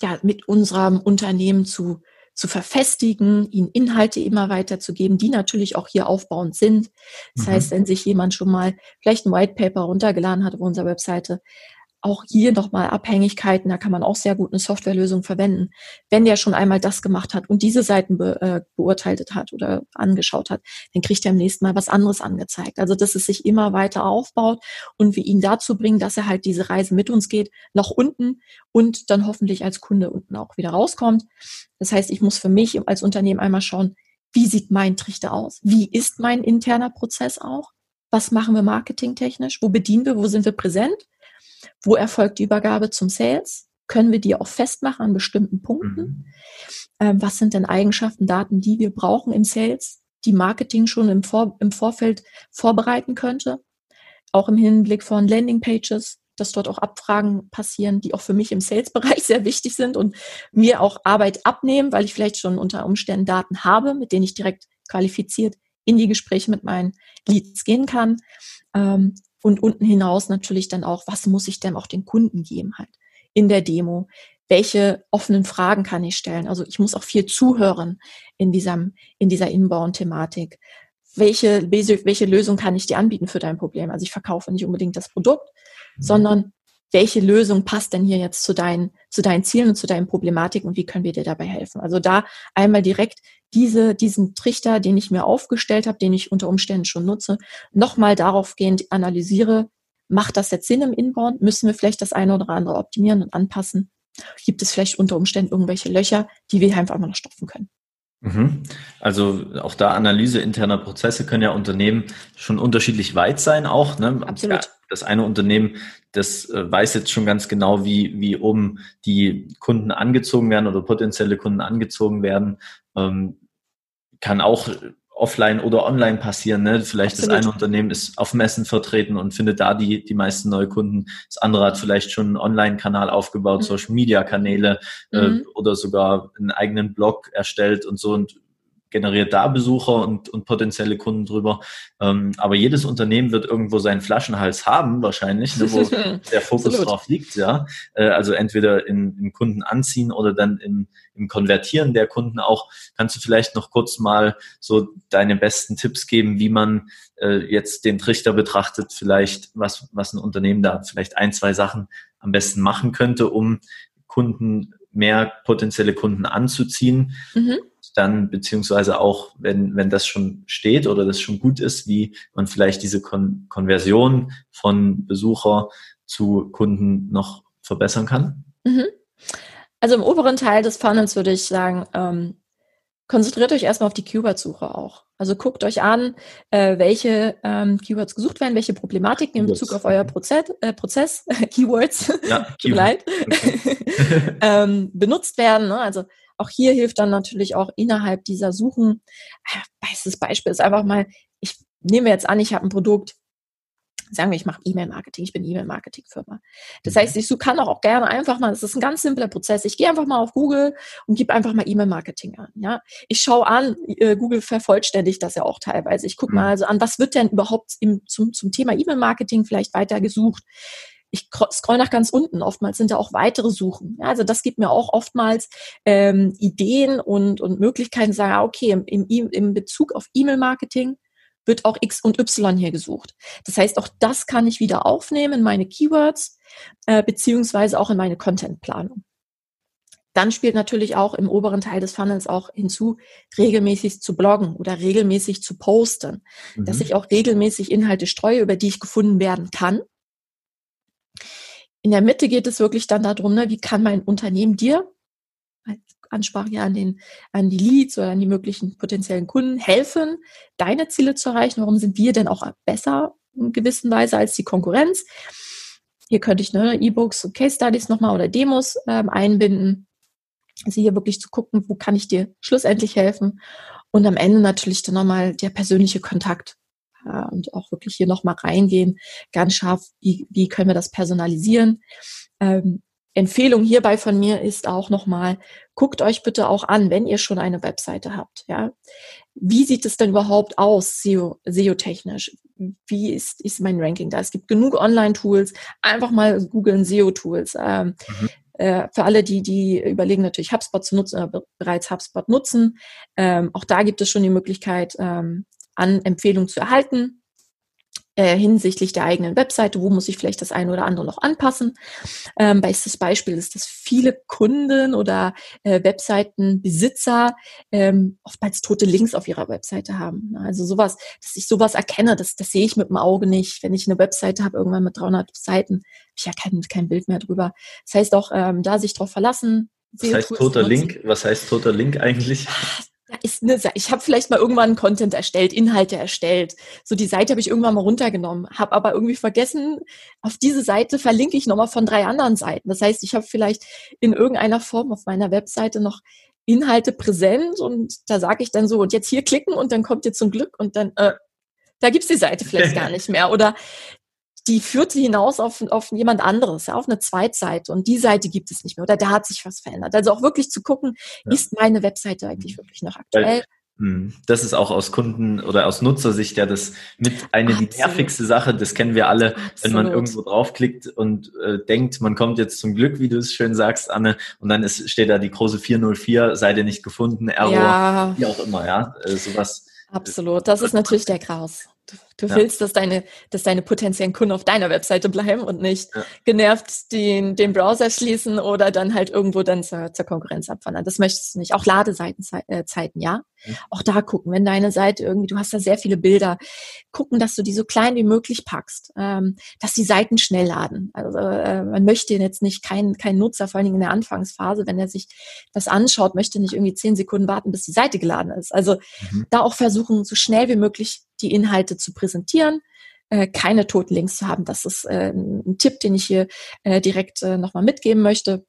ja, mit unserem Unternehmen zu, zu verfestigen, ihnen Inhalte immer weiterzugeben, die natürlich auch hier aufbauend sind. Das mhm. heißt, wenn sich jemand schon mal vielleicht ein White Paper runtergeladen hat auf unserer Webseite, auch hier nochmal Abhängigkeiten, da kann man auch sehr gut eine Softwarelösung verwenden. Wenn der schon einmal das gemacht hat und diese Seiten be, äh, beurteilt hat oder angeschaut hat, dann kriegt er im nächsten Mal was anderes angezeigt. Also, dass es sich immer weiter aufbaut und wir ihn dazu bringen, dass er halt diese Reise mit uns geht, nach unten und dann hoffentlich als Kunde unten auch wieder rauskommt. Das heißt, ich muss für mich als Unternehmen einmal schauen, wie sieht mein Trichter aus? Wie ist mein interner Prozess auch? Was machen wir marketingtechnisch? Wo bedienen wir? Wo sind wir präsent? Wo erfolgt die Übergabe zum Sales? Können wir die auch festmachen an bestimmten Punkten? Mhm. Ähm, was sind denn Eigenschaften, Daten, die wir brauchen im Sales, die Marketing schon im, Vor im Vorfeld vorbereiten könnte? Auch im Hinblick von Landingpages, dass dort auch Abfragen passieren, die auch für mich im Sales-Bereich sehr wichtig sind und mir auch Arbeit abnehmen, weil ich vielleicht schon unter Umständen Daten habe, mit denen ich direkt qualifiziert in die Gespräche mit meinen Leads gehen kann. Ähm, und unten hinaus natürlich dann auch, was muss ich denn auch den Kunden geben halt in der Demo? Welche offenen Fragen kann ich stellen? Also ich muss auch viel zuhören in diesem, in dieser Inbound-Thematik. Welche, welche Lösung kann ich dir anbieten für dein Problem? Also ich verkaufe nicht unbedingt das Produkt, mhm. sondern welche Lösung passt denn hier jetzt zu deinen, zu deinen Zielen und zu deinen Problematiken und wie können wir dir dabei helfen? Also da einmal direkt diese, diesen Trichter, den ich mir aufgestellt habe, den ich unter Umständen schon nutze, nochmal daraufgehend analysiere, macht das jetzt Sinn im Inbound? Müssen wir vielleicht das eine oder andere optimieren und anpassen? Gibt es vielleicht unter Umständen irgendwelche Löcher, die wir einfach mal noch stopfen können? Mhm. Also auch da Analyse interner Prozesse können ja Unternehmen schon unterschiedlich weit sein auch. Ne? Absolut. Das eine Unternehmen, das äh, weiß jetzt schon ganz genau, wie, wie oben die Kunden angezogen werden oder potenzielle Kunden angezogen werden. Ähm, kann auch offline oder online passieren. Ne? Vielleicht Absolut. das eine Unternehmen ist auf Messen vertreten und findet da die, die meisten Neukunden. Das andere hat vielleicht schon einen Online-Kanal aufgebaut, mhm. Social-Media-Kanäle äh, mhm. äh, oder sogar einen eigenen Blog erstellt und so und generiert da Besucher und, und potenzielle Kunden drüber. Ähm, aber jedes Unternehmen wird irgendwo seinen Flaschenhals haben, wahrscheinlich, ne, wo der Fokus Absolut. drauf liegt, ja. Äh, also entweder in, in Kunden anziehen oder dann in, im Konvertieren der Kunden auch. Kannst du vielleicht noch kurz mal so deine besten Tipps geben, wie man äh, jetzt den Trichter betrachtet, vielleicht was, was ein Unternehmen da vielleicht ein, zwei Sachen am besten machen könnte, um Kunden mehr potenzielle Kunden anzuziehen. Mhm dann beziehungsweise auch, wenn, wenn das schon steht oder das schon gut ist, wie man vielleicht diese Kon Konversion von Besucher zu Kunden noch verbessern kann? Mhm. Also im oberen Teil des Funnels würde ich sagen, ähm, konzentriert euch erstmal auf die Keyword-Suche auch. Also guckt euch an, äh, welche ähm, Keywords gesucht werden, welche Problematiken in Bezug auf euer Prozess, äh, Prozess Keywords, ja, Keyword. okay. ähm, benutzt werden. Ne? Also auch hier hilft dann natürlich auch innerhalb dieser Suchen, äh, bestes Beispiel ist einfach mal, ich nehme jetzt an, ich habe ein Produkt, sagen wir, ich mache E-Mail-Marketing, ich bin E-Mail-Marketing-Firma. Das mhm. heißt, ich kann auch gerne einfach mal, das ist ein ganz simpler Prozess, ich gehe einfach mal auf Google und gebe einfach mal E-Mail-Marketing an. Ja? Ich schaue an, äh, Google vervollständigt das ja auch teilweise. Ich gucke mhm. mal also an, was wird denn überhaupt im, zum, zum Thema E-Mail-Marketing vielleicht weiter gesucht ich scroll nach ganz unten. Oftmals sind da auch weitere Suchen. Ja, also das gibt mir auch oftmals ähm, Ideen und, und Möglichkeiten, sagen, ah, okay, im, im, im Bezug auf E-Mail-Marketing wird auch X und Y hier gesucht. Das heißt, auch das kann ich wieder aufnehmen in meine Keywords, äh, beziehungsweise auch in meine Contentplanung. Dann spielt natürlich auch im oberen Teil des Funnels auch hinzu, regelmäßig zu bloggen oder regelmäßig zu posten, mhm. dass ich auch regelmäßig Inhalte streue, über die ich gefunden werden kann in der Mitte geht es wirklich dann darum, ne, wie kann mein Unternehmen dir, Ansprache ja an, den, an die Leads oder an die möglichen potenziellen Kunden helfen, deine Ziele zu erreichen. Warum sind wir denn auch besser in gewisser Weise als die Konkurrenz? Hier könnte ich ne, E-Books und Case Studies nochmal oder Demos ähm, einbinden. Also hier wirklich zu gucken, wo kann ich dir schlussendlich helfen. Und am Ende natürlich dann nochmal der persönliche Kontakt und auch wirklich hier nochmal reingehen, ganz scharf, wie, wie können wir das personalisieren. Ähm, Empfehlung hierbei von mir ist auch nochmal, guckt euch bitte auch an, wenn ihr schon eine Webseite habt, ja. Wie sieht es denn überhaupt aus, SEO, SEO-technisch? Wie ist, ist mein Ranking da? Es gibt genug Online-Tools. Einfach mal googeln SEO-Tools. Ähm, mhm. äh, für alle, die, die überlegen, natürlich HubSpot zu nutzen oder bereits HubSpot nutzen. Ähm, auch da gibt es schon die Möglichkeit, ähm, an Empfehlungen zu erhalten äh, hinsichtlich der eigenen Webseite, wo muss ich vielleicht das eine oder andere noch anpassen. Ähm, bestes Beispiel ist, dass viele Kunden oder äh, Webseitenbesitzer ähm, oftmals tote Links auf ihrer Webseite haben. Also sowas, dass ich sowas erkenne, das, das sehe ich mit dem Auge nicht. Wenn ich eine Webseite habe, irgendwann mit 300 Seiten, habe ich ja kein, kein Bild mehr drüber. Das heißt auch, ähm, da sich darauf verlassen, was heißt toter Link? Was heißt toter Link eigentlich? Ist eine, ich habe vielleicht mal irgendwann Content erstellt, Inhalte erstellt. So die Seite habe ich irgendwann mal runtergenommen, habe aber irgendwie vergessen, auf diese Seite verlinke ich nochmal von drei anderen Seiten. Das heißt, ich habe vielleicht in irgendeiner Form auf meiner Webseite noch Inhalte präsent und da sage ich dann so, und jetzt hier klicken und dann kommt ihr zum Glück und dann, äh, da gibt's die Seite vielleicht gar nicht mehr. Oder die führte hinaus auf, auf jemand anderes, auf eine Zweitseite und die Seite gibt es nicht mehr oder da hat sich was verändert. Also auch wirklich zu gucken, ja. ist meine Webseite eigentlich wirklich noch aktuell? Hm. Das ist auch aus Kunden oder aus Nutzersicht ja das mit eine Absolut. die nervigste Sache. Das kennen wir alle, Absolut. wenn man irgendwo draufklickt und äh, denkt, man kommt jetzt zum Glück, wie du es schön sagst, Anne, und dann ist, steht da die große 404, Seite nicht gefunden, Error, ja. wie auch immer, ja, äh, sowas. Absolut, das ist natürlich der Graus. Du, du ja. willst, dass deine, dass deine potenziellen Kunden auf deiner Webseite bleiben und nicht ja. genervt den, den Browser schließen oder dann halt irgendwo dann zur, zur Konkurrenz abwandern. Das möchtest du nicht. Auch Ladeseitenzeiten, äh, ja. Mhm. Auch da gucken, wenn deine Seite irgendwie, du hast da sehr viele Bilder, gucken, dass du die so klein wie möglich packst, ähm, dass die Seiten schnell laden. Also äh, man möchte jetzt nicht kein, kein Nutzer, vor allen Dingen in der Anfangsphase, wenn er sich das anschaut, möchte nicht irgendwie zehn Sekunden warten, bis die Seite geladen ist. Also mhm. da auch versuchen, so schnell wie möglich die Inhalte zu präsentieren, äh, keine toten Links zu haben. Das ist äh, ein Tipp, den ich hier äh, direkt äh, nochmal mitgeben möchte.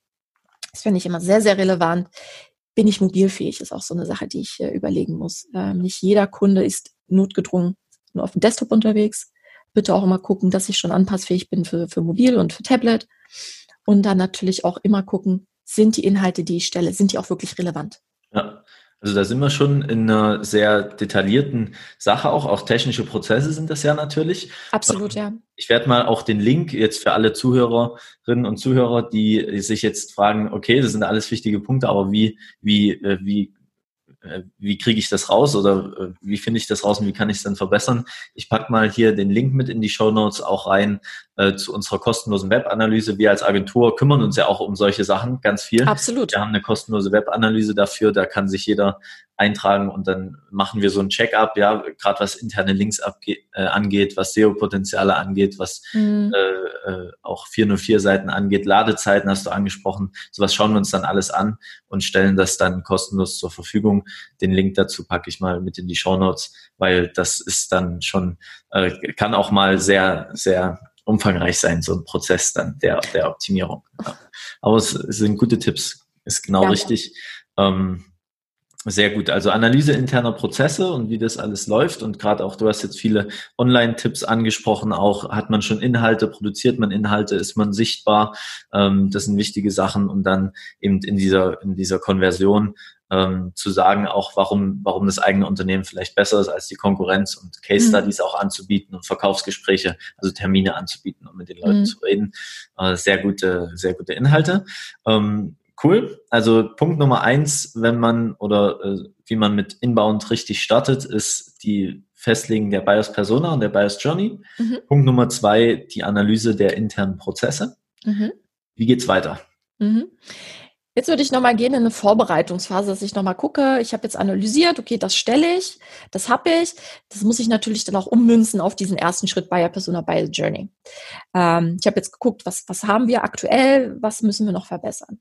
Das finde ich immer sehr, sehr relevant. Bin ich mobilfähig, ist auch so eine Sache, die ich äh, überlegen muss. Ähm, nicht jeder Kunde ist notgedrungen nur auf dem Desktop unterwegs. Bitte auch immer gucken, dass ich schon anpassfähig bin für, für Mobil und für Tablet. Und dann natürlich auch immer gucken, sind die Inhalte, die ich stelle, sind die auch wirklich relevant? Ja, also da sind wir schon in einer sehr detaillierten Sache auch. Auch technische Prozesse sind das ja natürlich. Absolut, ja. Ich werde mal auch den Link jetzt für alle Zuhörerinnen und Zuhörer, die sich jetzt fragen, okay, das sind alles wichtige Punkte, aber wie, wie, äh, wie wie kriege ich das raus oder äh, wie finde ich das raus und wie kann ich es dann verbessern? Ich packe mal hier den Link mit in die Show Notes auch rein äh, zu unserer kostenlosen Webanalyse. Wir als Agentur kümmern uns ja auch um solche Sachen ganz viel. Absolut. Wir haben eine kostenlose Webanalyse dafür, da kann sich jeder eintragen und dann machen wir so ein Check-up, ja, gerade was interne Links abge äh, angeht, was SEO-Potenziale angeht, was mhm. äh, äh, auch 404 Seiten angeht, Ladezeiten hast du angesprochen, sowas schauen wir uns dann alles an und stellen das dann kostenlos zur Verfügung. Den Link dazu packe ich mal mit in die Show Notes, weil das ist dann schon, äh, kann auch mal sehr, sehr umfangreich sein, so ein Prozess dann der, der Optimierung. Ja. Aber es, es sind gute Tipps, ist genau ja, richtig. Ähm, sehr gut. Also Analyse interner Prozesse und wie das alles läuft. Und gerade auch, du hast jetzt viele Online-Tipps angesprochen. Auch hat man schon Inhalte, produziert man Inhalte, ist man sichtbar. Ähm, das sind wichtige Sachen. Und dann eben in dieser, in dieser Konversion ähm, zu sagen, auch warum, warum das eigene Unternehmen vielleicht besser ist als die Konkurrenz und Case mhm. Studies mhm. auch anzubieten und Verkaufsgespräche, also Termine anzubieten, um mit den Leuten mhm. zu reden. Äh, sehr gute, sehr gute Inhalte. Cool. Also Punkt Nummer eins, wenn man oder äh, wie man mit Inbound richtig startet, ist die Festlegen der Bias Persona und der Bias Journey. Mhm. Punkt Nummer zwei, die Analyse der internen Prozesse. Mhm. Wie geht's weiter? Mhm. Jetzt würde ich nochmal gehen in eine Vorbereitungsphase, dass ich nochmal gucke, ich habe jetzt analysiert, okay, das stelle ich, das habe ich. Das muss ich natürlich dann auch ummünzen auf diesen ersten Schritt Buyer Persona Buyer Journey. Ähm, ich habe jetzt geguckt, was, was haben wir aktuell, was müssen wir noch verbessern.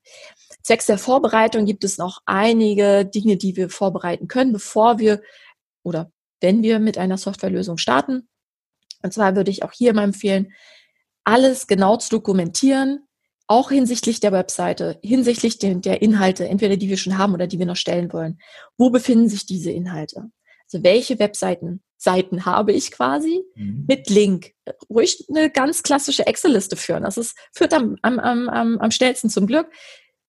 Zwecks der Vorbereitung gibt es noch einige Dinge, die wir vorbereiten können, bevor wir oder wenn wir mit einer Softwarelösung starten. Und zwar würde ich auch hier mal empfehlen, alles genau zu dokumentieren, auch hinsichtlich der Webseite, hinsichtlich der, Inhalte, entweder die wir schon haben oder die wir noch stellen wollen. Wo befinden sich diese Inhalte? Also welche Webseiten Seiten habe ich quasi mhm. mit Link. Ruhig eine ganz klassische Excel-Liste führen. Das ist, führt am, am, am, am schnellsten zum Glück.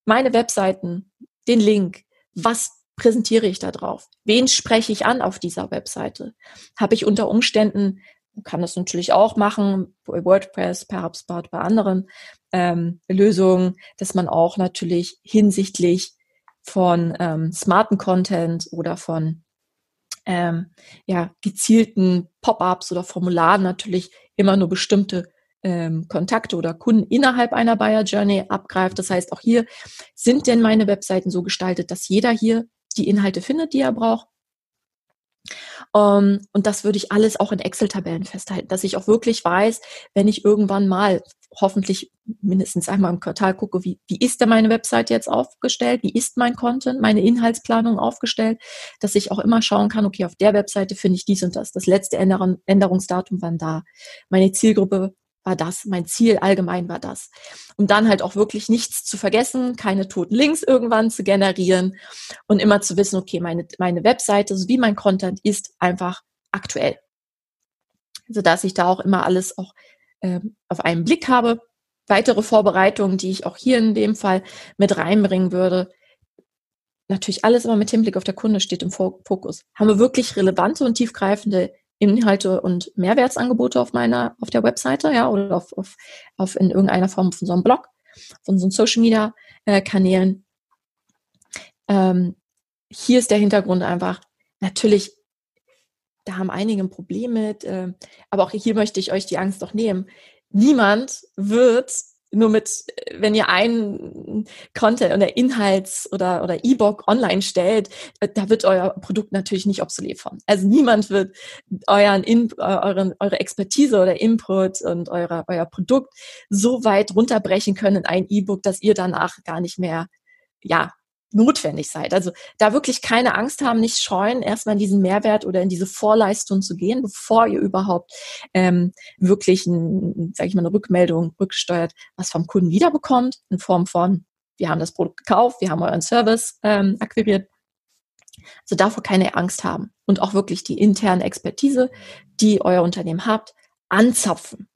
Meine Webseiten, den Link. Was präsentiere ich da drauf? Wen spreche ich an auf dieser Webseite? Habe ich unter Umständen kann das natürlich auch machen, bei WordPress, per bei anderen ähm, Lösungen, dass man auch natürlich hinsichtlich von ähm, smarten Content oder von ähm, ja, gezielten Pop-ups oder Formularen natürlich immer nur bestimmte ähm, Kontakte oder Kunden innerhalb einer Buyer Journey abgreift. Das heißt, auch hier sind denn meine Webseiten so gestaltet, dass jeder hier die Inhalte findet, die er braucht. Um, ähm, und das würde ich alles auch in Excel-Tabellen festhalten, dass ich auch wirklich weiß, wenn ich irgendwann mal hoffentlich mindestens einmal im Quartal gucke, wie, wie ist denn meine Website jetzt aufgestellt, wie ist mein Content, meine Inhaltsplanung aufgestellt, dass ich auch immer schauen kann, okay, auf der Webseite finde ich dies und das, das letzte Änderungsdatum wann da, meine Zielgruppe war das, mein Ziel allgemein war das. Um dann halt auch wirklich nichts zu vergessen, keine toten Links irgendwann zu generieren und immer zu wissen, okay, meine, meine Webseite sowie mein Content ist einfach aktuell. Also dass ich da auch immer alles auch ähm, auf einen Blick habe. Weitere Vorbereitungen, die ich auch hier in dem Fall mit reinbringen würde. natürlich alles immer mit Hinblick auf der Kunde steht im Fokus. Haben wir wirklich relevante und tiefgreifende Inhalte und Mehrwertsangebote auf meiner, auf der Webseite, ja, oder auf, auf, auf in irgendeiner Form von so einem Blog, von so Social Media äh, Kanälen. Ähm, hier ist der Hintergrund einfach, natürlich, da haben einige ein Problem mit, äh, aber auch hier möchte ich euch die Angst doch nehmen. Niemand wird nur mit, wenn ihr einen Content oder Inhalts- oder, oder E-Book online stellt, äh, da wird euer Produkt natürlich nicht obsolet von. Also niemand wird euren In, euren, eure Expertise oder Input und eure, euer Produkt so weit runterbrechen können in ein E-Book, dass ihr danach gar nicht mehr, ja, notwendig seid. Also da wirklich keine Angst haben, nicht scheuen, erstmal in diesen Mehrwert oder in diese Vorleistung zu gehen, bevor ihr überhaupt ähm, wirklich, ein, sag ich mal, eine Rückmeldung rücksteuert, was vom Kunden wiederbekommt, in Form von, wir haben das Produkt gekauft, wir haben euren Service ähm, akquiriert. Also davor keine Angst haben und auch wirklich die interne Expertise, die euer Unternehmen habt, anzapfen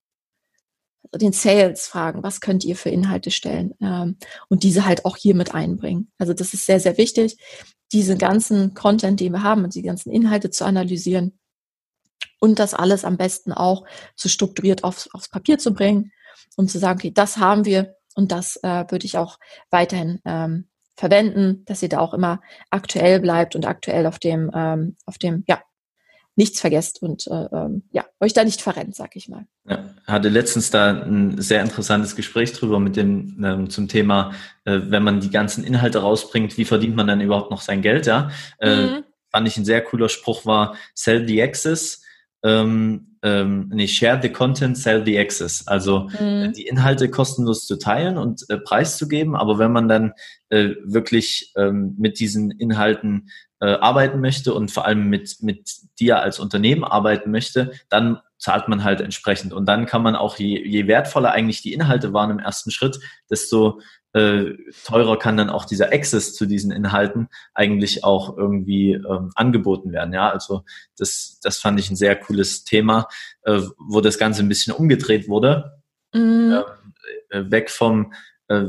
den Sales fragen, was könnt ihr für Inhalte stellen ähm, und diese halt auch hier mit einbringen. Also das ist sehr, sehr wichtig, diese ganzen Content, den wir haben und die ganzen Inhalte zu analysieren und das alles am besten auch so strukturiert aufs, aufs Papier zu bringen und zu sagen, okay, das haben wir und das äh, würde ich auch weiterhin ähm, verwenden, dass ihr da auch immer aktuell bleibt und aktuell auf dem, ähm, auf dem, ja, nichts vergesst und äh, ähm, ja, euch da nicht verrennt, sag ich mal. Ja, hatte letztens da ein sehr interessantes Gespräch drüber mit dem ähm, zum Thema, äh, wenn man die ganzen Inhalte rausbringt, wie verdient man dann überhaupt noch sein Geld? Ja, äh, mhm. fand ich ein sehr cooler Spruch war Sell the Access. Ähm, ähm, nee, share the content, sell the access. Also mhm. die Inhalte kostenlos zu teilen und äh, preiszugeben, aber wenn man dann äh, wirklich ähm, mit diesen Inhalten äh, arbeiten möchte und vor allem mit, mit dir als Unternehmen arbeiten möchte, dann zahlt man halt entsprechend. Und dann kann man auch, je, je wertvoller eigentlich die Inhalte waren im ersten Schritt, desto äh, teurer kann dann auch dieser Access zu diesen Inhalten eigentlich auch irgendwie ähm, angeboten werden. Ja, also das, das fand ich ein sehr cooles Thema, äh, wo das Ganze ein bisschen umgedreht wurde. Mhm. Äh, weg vom äh,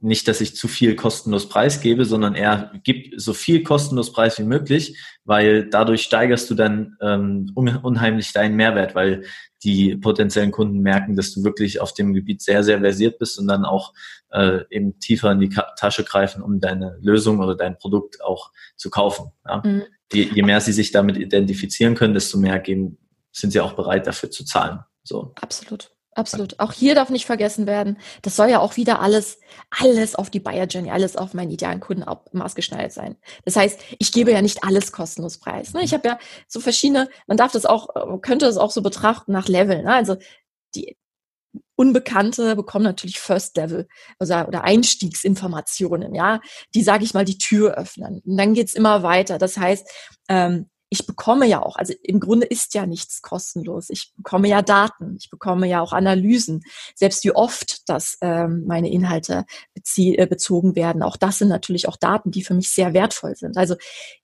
nicht, dass ich zu viel kostenlos preisgebe, sondern eher gib so viel kostenlos Preis wie möglich, weil dadurch steigerst du dann ähm, unheimlich deinen Mehrwert, weil die potenziellen Kunden merken, dass du wirklich auf dem Gebiet sehr, sehr versiert bist und dann auch äh, eben tiefer in die Ka Tasche greifen, um deine Lösung oder dein Produkt auch zu kaufen. Ja? Mhm. Je, je mehr sie sich damit identifizieren können, desto mehr geben, sind sie auch bereit dafür zu zahlen. So. Absolut. Absolut. Auch hier darf nicht vergessen werden, das soll ja auch wieder alles, alles auf die Buyer Journey, alles auf meinen idealen Kunden maßgeschneidert sein. Das heißt, ich gebe ja nicht alles kostenlos preis. Ne? Ich habe ja so verschiedene, man darf das auch, könnte es auch so betrachten nach Level. Ne? Also die Unbekannte bekommen natürlich First Level oder, oder Einstiegsinformationen, ja, die, sage ich mal, die Tür öffnen. Und dann geht's immer weiter. Das heißt, ähm, ich bekomme ja auch, also im Grunde ist ja nichts kostenlos. Ich bekomme ja Daten, ich bekomme ja auch Analysen. Selbst wie oft, dass ähm, meine Inhalte äh, bezogen werden, auch das sind natürlich auch Daten, die für mich sehr wertvoll sind. Also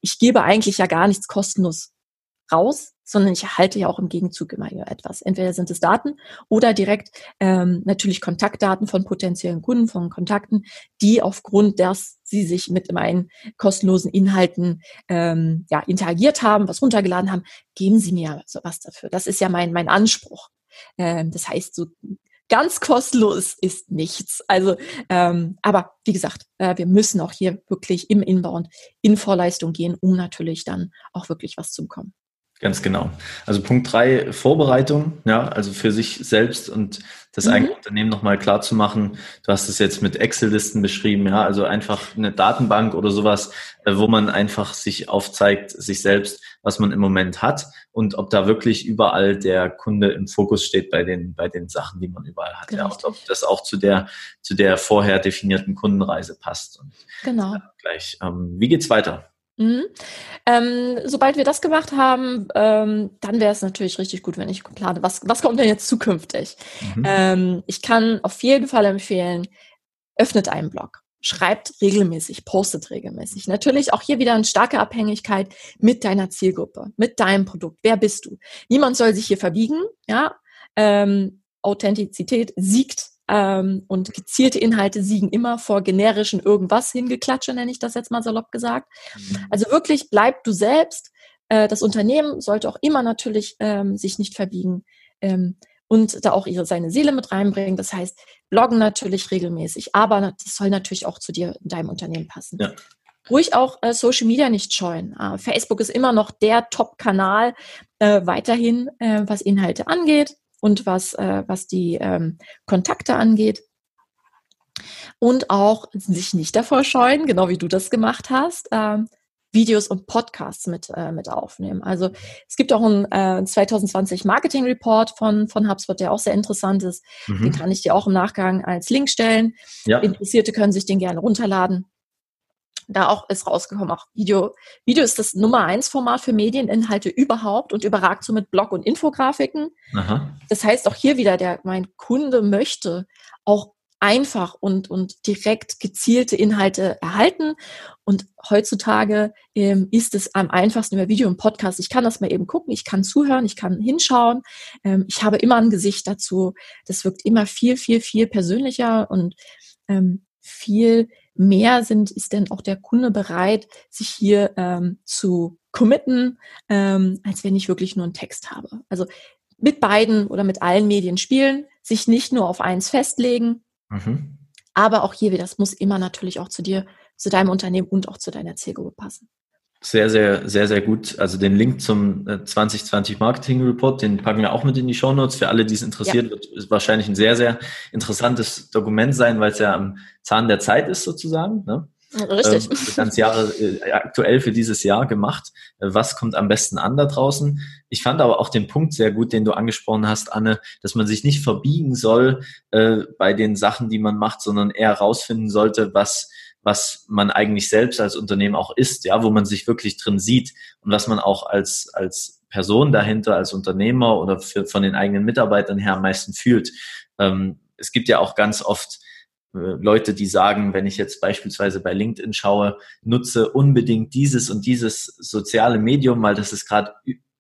ich gebe eigentlich ja gar nichts kostenlos raus, sondern ich erhalte ja auch im Gegenzug immer etwas. Entweder sind es Daten oder direkt ähm, natürlich Kontaktdaten von potenziellen Kunden, von Kontakten, die aufgrund dass sie sich mit meinen kostenlosen Inhalten ähm, ja, interagiert haben, was runtergeladen haben, geben sie mir so was dafür. Das ist ja mein, mein Anspruch. Ähm, das heißt, so ganz kostenlos ist nichts. Also, ähm, aber wie gesagt, äh, wir müssen auch hier wirklich im Inbound in Vorleistung gehen, um natürlich dann auch wirklich was zu bekommen. Ganz genau. Also Punkt drei, Vorbereitung, ja, also für sich selbst und das mhm. eigene Unternehmen nochmal klar zu machen. Du hast es jetzt mit Excel-Listen beschrieben, ja, also einfach eine Datenbank oder sowas, äh, wo man einfach sich aufzeigt, sich selbst, was man im Moment hat und ob da wirklich überall der Kunde im Fokus steht bei den, bei den Sachen, die man überall hat. Ja, und ob das auch zu der, zu der vorher definierten Kundenreise passt. Und genau. gleich, ähm, wie geht's weiter? Mhm. Ähm, sobald wir das gemacht haben, ähm, dann wäre es natürlich richtig gut, wenn ich plane, was, was kommt denn jetzt zukünftig? Mhm. Ähm, ich kann auf jeden Fall empfehlen, öffnet einen Blog. Schreibt regelmäßig, postet regelmäßig. Natürlich auch hier wieder eine starke Abhängigkeit mit deiner Zielgruppe, mit deinem Produkt. Wer bist du? Niemand soll sich hier verbiegen, ja. Ähm, Authentizität siegt ähm, und gezielte Inhalte siegen immer vor generischen irgendwas hingeklatsche, nenne ich das jetzt mal salopp gesagt. Mhm. Also wirklich bleib du selbst. Äh, das Unternehmen sollte auch immer natürlich ähm, sich nicht verbiegen. Ähm, und da auch ihre seine Seele mit reinbringen. Das heißt, bloggen natürlich regelmäßig, aber das soll natürlich auch zu dir, deinem Unternehmen passen. Ja. Ruhig auch äh, Social Media nicht scheuen. Äh, Facebook ist immer noch der Top-Kanal äh, weiterhin, äh, was Inhalte angeht und was, äh, was die ähm, Kontakte angeht. Und auch sich nicht davor scheuen, genau wie du das gemacht hast, ähm, Videos und Podcasts mit, äh, mit aufnehmen. Also es gibt auch einen äh, 2020 Marketing Report von, von HubSpot, der auch sehr interessant ist. Mhm. Den kann ich dir auch im Nachgang als Link stellen. Ja. Interessierte können sich den gerne runterladen. Da auch ist rausgekommen, auch Video. Video ist das Nummer eins Format für Medieninhalte überhaupt und überragt somit Blog und Infografiken. Aha. Das heißt auch hier wieder, der, mein Kunde möchte auch einfach und, und direkt gezielte Inhalte erhalten. Und heutzutage ähm, ist es am einfachsten über Video und Podcast. Ich kann das mal eben gucken, ich kann zuhören, ich kann hinschauen. Ähm, ich habe immer ein Gesicht dazu. Das wirkt immer viel, viel, viel persönlicher und ähm, viel mehr sind, ist denn auch der Kunde bereit, sich hier ähm, zu committen, ähm, als wenn ich wirklich nur einen Text habe. Also mit beiden oder mit allen Medien spielen, sich nicht nur auf eins festlegen, Mhm. Aber auch hier wieder, das muss immer natürlich auch zu dir, zu deinem Unternehmen und auch zu deiner Zielgruppe passen. Sehr, sehr, sehr, sehr gut. Also den Link zum 2020 äh, Marketing Report, den packen wir auch mit in die Show Notes. Für alle, die es interessiert, ja. wird es wahrscheinlich ein sehr, sehr interessantes Dokument sein, weil es ja am Zahn der Zeit ist sozusagen. Ne? Richtig. Ähm, ganz Jahre äh, aktuell für dieses Jahr gemacht. Äh, was kommt am besten an da draußen? Ich fand aber auch den Punkt sehr gut, den du angesprochen hast, Anne, dass man sich nicht verbiegen soll äh, bei den Sachen, die man macht, sondern eher herausfinden sollte, was was man eigentlich selbst als Unternehmen auch ist, ja, wo man sich wirklich drin sieht und was man auch als als Person dahinter, als Unternehmer oder für, von den eigenen Mitarbeitern her am meisten fühlt. Ähm, es gibt ja auch ganz oft äh, Leute, die sagen, wenn ich jetzt beispielsweise bei LinkedIn schaue, nutze unbedingt dieses und dieses soziale Medium, weil das ist gerade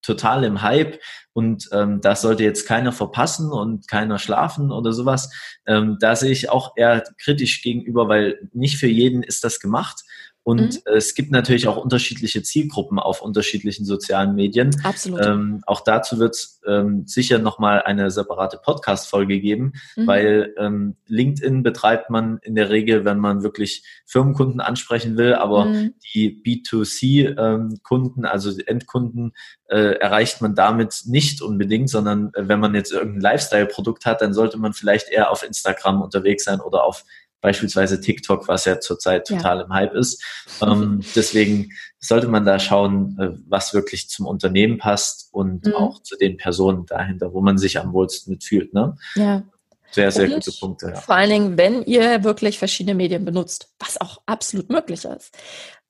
total im Hype und ähm, das sollte jetzt keiner verpassen und keiner schlafen oder sowas. Ähm, da sehe ich auch eher kritisch gegenüber, weil nicht für jeden ist das gemacht und mhm. es gibt natürlich auch unterschiedliche Zielgruppen auf unterschiedlichen sozialen Medien. Absolut. Ähm, auch dazu wird es ähm, sicher nochmal eine separate Podcast-Folge geben, mhm. weil ähm, LinkedIn betreibt man in der Regel, wenn man wirklich Firmenkunden ansprechen will, aber mhm. die B2C-Kunden, ähm, also Endkunden, äh, erreicht man damit nicht unbedingt, sondern äh, wenn man jetzt irgendein Lifestyle-Produkt hat, dann sollte man vielleicht eher auf Instagram unterwegs sein oder auf beispielsweise TikTok, was ja zurzeit total ja. im Hype ist. Ähm, deswegen sollte man da schauen, äh, was wirklich zum Unternehmen passt und mhm. auch zu den Personen dahinter, wo man sich am wohlsten mitfühlt. Ne? Ja. Sehr, sehr und gute Punkte. Ja. Vor allen Dingen, wenn ihr wirklich verschiedene Medien benutzt, was auch absolut möglich ist.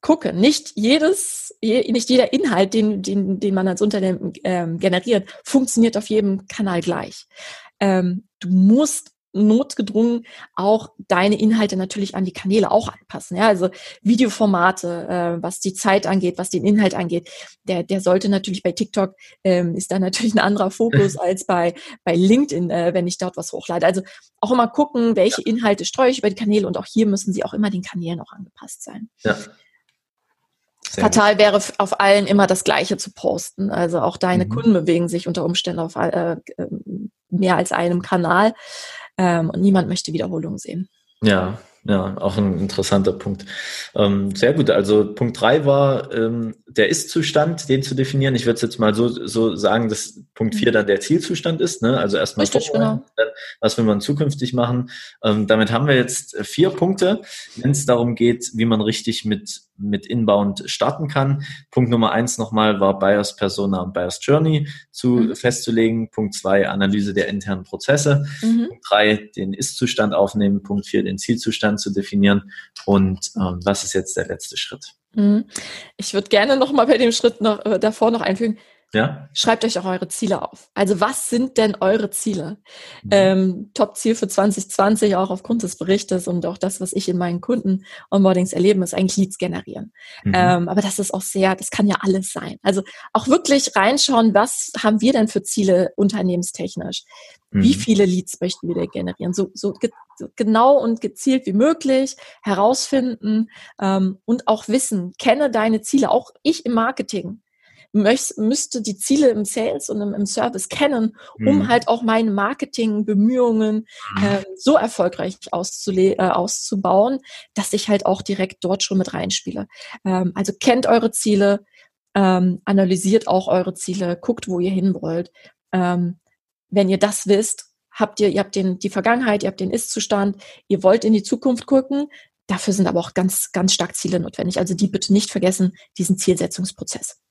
Gucke, nicht jedes, nicht jeder Inhalt, den, den, den man als Unternehmen ähm, generiert, funktioniert auf jedem Kanal gleich. Ähm, du musst notgedrungen auch deine Inhalte natürlich an die Kanäle auch anpassen. Ja, also Videoformate, äh, was die Zeit angeht, was den Inhalt angeht, der, der sollte natürlich bei TikTok ähm, ist da natürlich ein anderer Fokus als bei, bei LinkedIn, äh, wenn ich dort was hochlade. Also auch immer gucken, welche Inhalte streue ich über die Kanäle und auch hier müssen sie auch immer den Kanälen auch angepasst sein. Ja. Sehr Fatal gut. wäre auf allen immer das Gleiche zu posten. Also auch deine mhm. Kunden bewegen sich unter Umständen auf äh, mehr als einem Kanal ähm, und niemand möchte Wiederholungen sehen. Ja, ja, auch ein interessanter Punkt. Ähm, sehr gut. Also Punkt drei war ähm, der Ist-Zustand, den zu definieren. Ich würde es jetzt mal so, so sagen, dass Punkt vier dann der Zielzustand ist. Ne? Also erstmal genau. was will man zukünftig machen. Ähm, damit haben wir jetzt vier Punkte, wenn es darum geht, wie man richtig mit mit Inbound starten kann. Punkt Nummer eins nochmal war Buyers Persona und Buyers Journey zu mhm. festzulegen. Punkt zwei Analyse der internen Prozesse. Mhm. Punkt drei den Ist-Zustand aufnehmen. Punkt vier den Zielzustand zu definieren. Und ähm, was ist jetzt der letzte Schritt? Mhm. Ich würde gerne noch mal bei dem Schritt noch, äh, davor noch einfügen. Ja. Schreibt euch auch eure Ziele auf. Also was sind denn eure Ziele? Mhm. Ähm, Top-Ziel für 2020, auch aufgrund des Berichtes und auch das, was ich in meinen Kunden-Onboardings erlebe, ist eigentlich Leads generieren. Mhm. Ähm, aber das ist auch sehr, das kann ja alles sein. Also auch wirklich reinschauen, was haben wir denn für Ziele unternehmenstechnisch? Mhm. Wie viele Leads möchten wir denn generieren? So, so, ge genau und gezielt wie möglich herausfinden ähm, und auch wissen, kenne deine Ziele, auch ich im Marketing möcht, müsste die Ziele im Sales und im, im Service kennen, um mhm. halt auch meine Marketingbemühungen äh, so erfolgreich äh, auszubauen, dass ich halt auch direkt dort schon mit reinspiele. Ähm, also kennt eure Ziele, ähm, analysiert auch eure Ziele, guckt, wo ihr hin wollt. Ähm, wenn ihr das wisst, habt ihr, ihr habt den, die Vergangenheit, ihr habt den Ist-Zustand, ihr wollt in die Zukunft gucken, Dafür sind aber auch ganz, ganz stark Ziele notwendig. Also die bitte nicht vergessen, diesen Zielsetzungsprozess.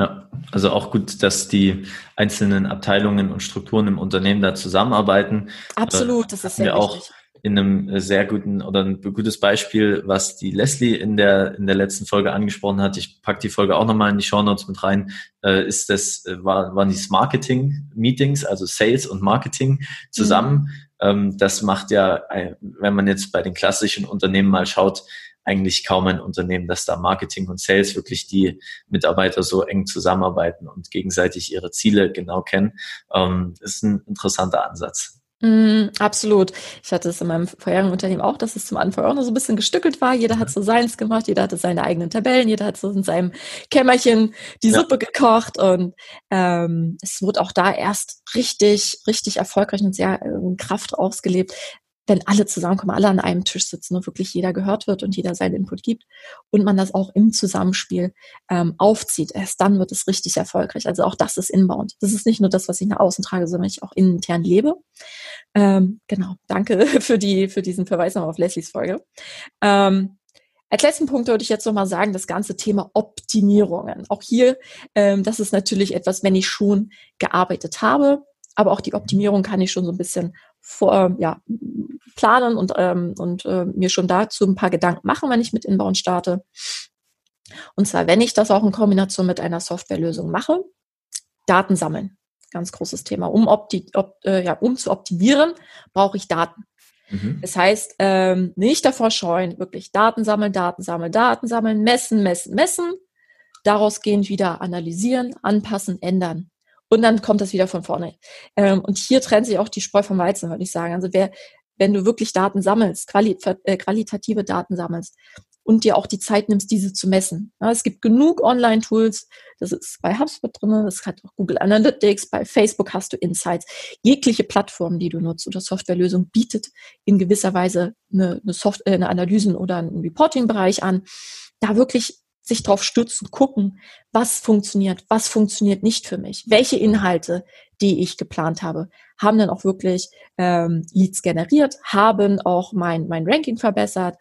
Ja, also auch gut, dass die einzelnen Abteilungen und Strukturen im Unternehmen da zusammenarbeiten. Absolut, das ist sehr wichtig. auch in einem sehr guten oder ein gutes Beispiel, was die Leslie in der in der letzten Folge angesprochen hat. Ich pack die Folge auch nochmal in die Show Notes mit rein. Äh, ist das äh, war, waren die Marketing Meetings, also Sales und Marketing zusammen. Mhm. Ähm, das macht ja, äh, wenn man jetzt bei den klassischen Unternehmen mal schaut, eigentlich kaum ein Unternehmen, dass da Marketing und Sales wirklich die Mitarbeiter so eng zusammenarbeiten und gegenseitig ihre Ziele genau kennen. Ähm, ist ein interessanter Ansatz. Mm, absolut. Ich hatte es in meinem vorherigen Unternehmen auch, dass es zum Anfang auch noch so ein bisschen gestückelt war. Jeder hat so seins gemacht, jeder hatte seine eigenen Tabellen, jeder hat so in seinem Kämmerchen die ja. Suppe gekocht und ähm, es wurde auch da erst richtig, richtig erfolgreich und sehr äh, Kraft ausgelebt, wenn alle zusammenkommen, alle an einem Tisch sitzen und wirklich jeder gehört wird und jeder seinen Input gibt und man das auch im Zusammenspiel ähm, aufzieht, erst dann wird es richtig erfolgreich. Also auch das ist inbound. Das ist nicht nur das, was ich nach außen trage, sondern ich auch intern lebe. Ähm, genau, danke für, die, für diesen Verweis nochmal auf Leslies Folge. Ähm, als letzten Punkt würde ich jetzt nochmal sagen, das ganze Thema Optimierungen. Auch hier, ähm, das ist natürlich etwas, wenn ich schon gearbeitet habe, aber auch die Optimierung kann ich schon so ein bisschen vor, ja, planen und, ähm, und äh, mir schon dazu ein paar Gedanken machen, wenn ich mit Inbound starte. Und zwar, wenn ich das auch in Kombination mit einer Softwarelösung mache, Daten sammeln. Ganz großes Thema. Um, opti op, äh, ja, um zu optimieren, brauche ich Daten. Mhm. Das heißt, ähm, nicht davor scheuen, wirklich Daten sammeln, Daten sammeln, Daten sammeln, messen, messen, messen. Daraus gehend wieder analysieren, anpassen, ändern. Und dann kommt das wieder von vorne. Ähm, und hier trennt sich auch die Spreu vom Weizen, würde ich sagen. Also wer, wenn du wirklich Daten sammelst, quali äh, qualitative Daten sammelst und dir auch die Zeit nimmst, diese zu messen. Ja, es gibt genug Online-Tools, das ist bei HubSpot drin, das hat auch Google Analytics, bei Facebook hast du Insights. Jegliche Plattform, die du nutzt oder Softwarelösung bietet in gewisser Weise eine, eine, Soft äh, eine Analysen- oder einen Reporting-Bereich an. Da wirklich sich drauf stützen, gucken, was funktioniert, was funktioniert nicht für mich, welche Inhalte, die ich geplant habe, haben dann auch wirklich ähm, Leads generiert, haben auch mein, mein Ranking verbessert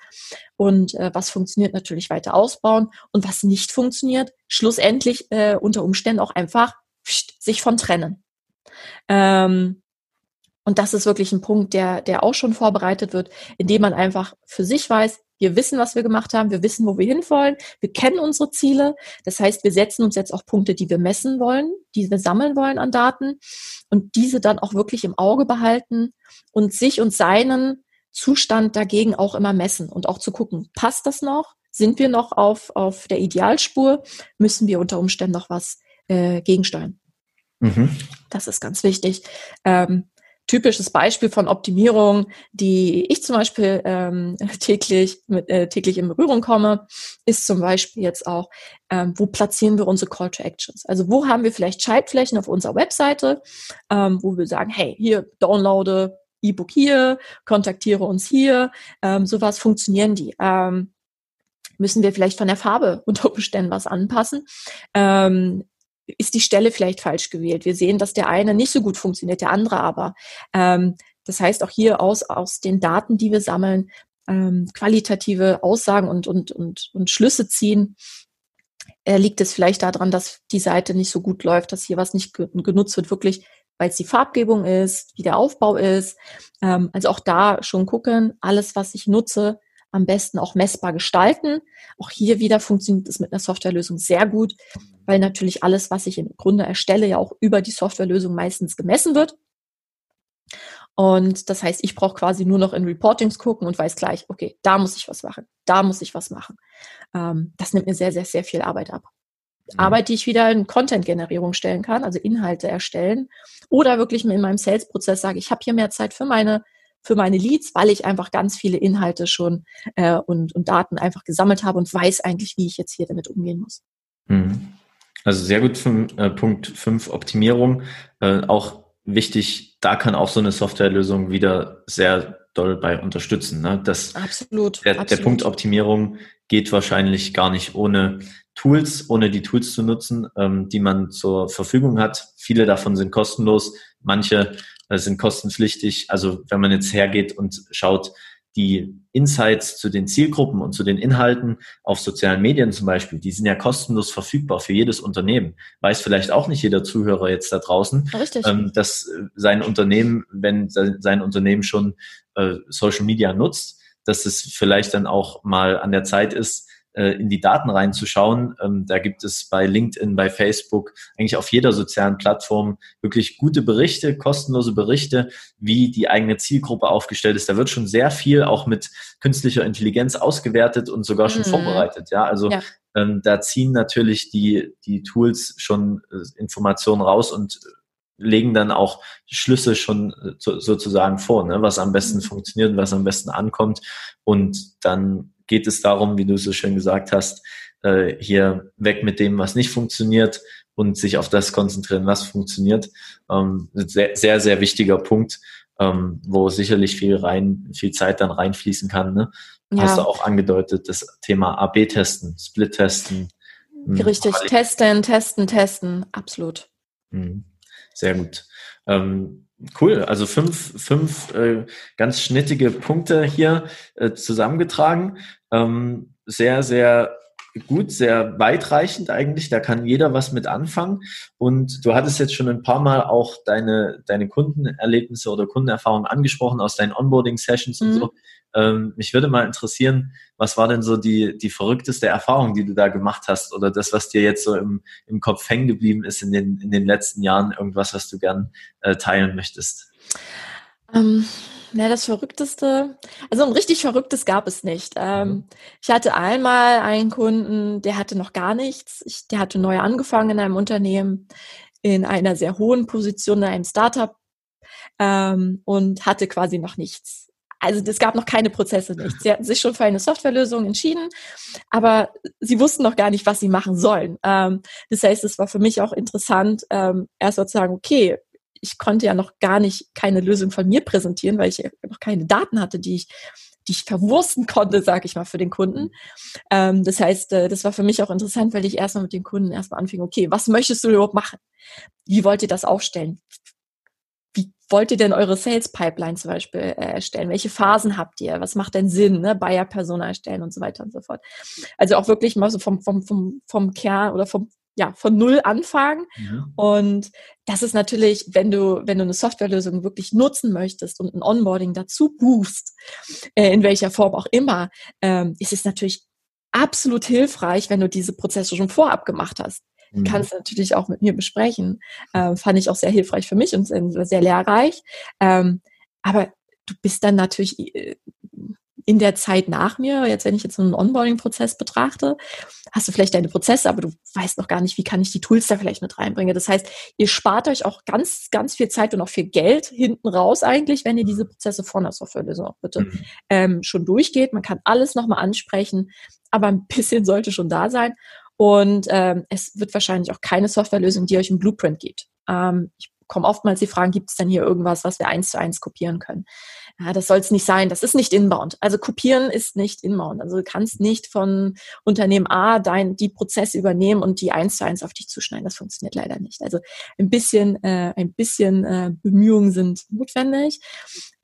und äh, was funktioniert natürlich weiter ausbauen und was nicht funktioniert, schlussendlich äh, unter Umständen auch einfach pst, sich von trennen. Ähm, und das ist wirklich ein Punkt, der, der auch schon vorbereitet wird, indem man einfach für sich weiß, wir wissen, was wir gemacht haben, wir wissen, wo wir hinwollen, wir kennen unsere Ziele. Das heißt, wir setzen uns jetzt auch Punkte, die wir messen wollen, die wir sammeln wollen an Daten und diese dann auch wirklich im Auge behalten und sich und seinen Zustand dagegen auch immer messen und auch zu gucken, passt das noch? Sind wir noch auf, auf der Idealspur? Müssen wir unter Umständen noch was äh, gegensteuern? Mhm. Das ist ganz wichtig. Ähm, typisches Beispiel von Optimierung, die ich zum Beispiel ähm, täglich mit äh, täglich in Berührung komme, ist zum Beispiel jetzt auch, ähm, wo platzieren wir unsere Call to Actions? Also wo haben wir vielleicht Schaltflächen auf unserer Webseite, ähm, wo wir sagen, hey, hier downloade E-Book hier, kontaktiere uns hier, ähm, sowas funktionieren die. Ähm, müssen wir vielleicht von der Farbe unter Umständen was anpassen. Ähm, ist die Stelle vielleicht falsch gewählt. Wir sehen, dass der eine nicht so gut funktioniert, der andere aber. Ähm, das heißt auch hier aus, aus den Daten, die wir sammeln, ähm, qualitative Aussagen und, und, und, und Schlüsse ziehen. Äh, liegt es vielleicht daran, dass die Seite nicht so gut läuft, dass hier was nicht genutzt wird, wirklich, weil es die Farbgebung ist, wie der Aufbau ist. Ähm, also auch da schon gucken, alles, was ich nutze, am besten auch messbar gestalten. Auch hier wieder funktioniert es mit einer Softwarelösung sehr gut, weil natürlich alles, was ich im Grunde erstelle, ja auch über die Softwarelösung meistens gemessen wird. Und das heißt, ich brauche quasi nur noch in Reportings gucken und weiß gleich, okay, da muss ich was machen, da muss ich was machen. Ähm, das nimmt mir sehr, sehr, sehr viel Arbeit ab. Mhm. Arbeit, die ich wieder in Content-Generierung stellen kann, also Inhalte erstellen. Oder wirklich in meinem Sales-Prozess sage, ich habe hier mehr Zeit für meine für meine Leads, weil ich einfach ganz viele Inhalte schon äh, und, und Daten einfach gesammelt habe und weiß eigentlich, wie ich jetzt hier damit umgehen muss. Mhm. Also sehr gut, fünf, äh, Punkt 5 Optimierung. Äh, auch wichtig, da kann auch so eine Softwarelösung wieder sehr doll bei unterstützen. Ne? Das, absolut, der, absolut. der Punkt Optimierung geht wahrscheinlich gar nicht ohne Tools, ohne die Tools zu nutzen, ähm, die man zur Verfügung hat. Viele davon sind kostenlos, manche äh, sind kostenpflichtig. Also wenn man jetzt hergeht und schaut, die Insights zu den Zielgruppen und zu den Inhalten auf sozialen Medien zum Beispiel, die sind ja kostenlos verfügbar für jedes Unternehmen. Weiß vielleicht auch nicht jeder Zuhörer jetzt da draußen, ähm, dass sein Unternehmen, wenn sein Unternehmen schon äh, Social Media nutzt, dass es vielleicht dann auch mal an der Zeit ist, äh, in die Daten reinzuschauen. Ähm, da gibt es bei LinkedIn, bei Facebook, eigentlich auf jeder sozialen Plattform wirklich gute Berichte, kostenlose Berichte, wie die eigene Zielgruppe aufgestellt ist. Da wird schon sehr viel auch mit künstlicher Intelligenz ausgewertet und sogar schon mhm. vorbereitet. Ja, also ja. Ähm, da ziehen natürlich die, die Tools schon äh, Informationen raus und legen dann auch Schlüsse schon äh, sozusagen vor, ne, was am besten mhm. funktioniert, was am besten ankommt. Und dann geht es darum, wie du so schön gesagt hast, äh, hier weg mit dem, was nicht funktioniert und sich auf das konzentrieren, was funktioniert. Ähm, sehr, sehr, sehr wichtiger Punkt, ähm, wo sicherlich viel rein, viel Zeit dann reinfließen kann. Ne? Ja. Hast du auch angedeutet, das Thema AB-Testen, Split-Testen. Hm, Richtig, testen, testen, testen, absolut. Hm, sehr gut. Ähm, Cool, also fünf, fünf äh, ganz schnittige Punkte hier äh, zusammengetragen. Ähm, sehr, sehr gut, sehr weitreichend eigentlich. Da kann jeder was mit anfangen. Und du hattest jetzt schon ein paar Mal auch deine, deine Kundenerlebnisse oder Kundenerfahrungen angesprochen aus deinen Onboarding-Sessions mhm. und so. Ähm, mich würde mal interessieren, was war denn so die, die verrückteste Erfahrung, die du da gemacht hast oder das, was dir jetzt so im, im Kopf hängen geblieben ist in den, in den letzten Jahren, irgendwas, was du gern äh, teilen möchtest? Ähm, na, das Verrückteste, also ein richtig Verrücktes gab es nicht. Ähm, mhm. Ich hatte einmal einen Kunden, der hatte noch gar nichts. Ich, der hatte neu angefangen in einem Unternehmen, in einer sehr hohen Position in einem Startup ähm, und hatte quasi noch nichts also es gab noch keine Prozesse nicht. Sie hatten sich schon für eine Softwarelösung entschieden, aber sie wussten noch gar nicht, was sie machen sollen. Ähm, das heißt, es war für mich auch interessant, ähm, erst mal zu sagen, okay, ich konnte ja noch gar nicht keine Lösung von mir präsentieren, weil ich noch keine Daten hatte, die ich die ich verwursten konnte, sage ich mal, für den Kunden. Ähm, das heißt, äh, das war für mich auch interessant, weil ich erstmal mit den Kunden erstmal anfing, okay, was möchtest du überhaupt machen? Wie wollt ihr das aufstellen? Wollt ihr denn eure Sales Pipeline zum Beispiel äh, erstellen? Welche Phasen habt ihr? Was macht denn Sinn? Ne? Buyer Persona erstellen und so weiter und so fort. Also auch wirklich mal so vom, vom, vom, vom Kern oder vom, ja, von Null anfangen. Mhm. Und das ist natürlich, wenn du, wenn du eine Softwarelösung wirklich nutzen möchtest und ein Onboarding dazu buchst, äh, in welcher Form auch immer, ähm, ist es natürlich absolut hilfreich, wenn du diese Prozesse schon vorab gemacht hast mhm. kannst natürlich auch mit mir besprechen. Ähm, fand ich auch sehr hilfreich für mich und sehr lehrreich. Ähm, aber du bist dann natürlich äh, in der Zeit nach mir, jetzt wenn ich jetzt einen Onboarding-Prozess betrachte, hast du vielleicht deine Prozesse, aber du weißt noch gar nicht, wie kann ich die Tools da vielleicht mit reinbringen. Das heißt, ihr spart euch auch ganz, ganz viel Zeit und auch viel Geld hinten raus eigentlich, wenn ihr diese Prozesse von der Softwarelösung auch bitte mhm. ähm, schon durchgeht. Man kann alles nochmal ansprechen, aber ein bisschen sollte schon da sein. Und ähm, es wird wahrscheinlich auch keine Softwarelösung, die euch einen Blueprint gibt. Ähm, ich bekomme oftmals die Fragen, gibt es denn hier irgendwas, was wir eins zu eins kopieren können? Ja, das soll es nicht sein. Das ist nicht inbound. Also kopieren ist nicht inbound. Also du kannst nicht von Unternehmen A dein, die Prozesse übernehmen und die eins zu eins auf dich zuschneiden. Das funktioniert leider nicht. Also ein bisschen, äh, ein bisschen äh, Bemühungen sind notwendig.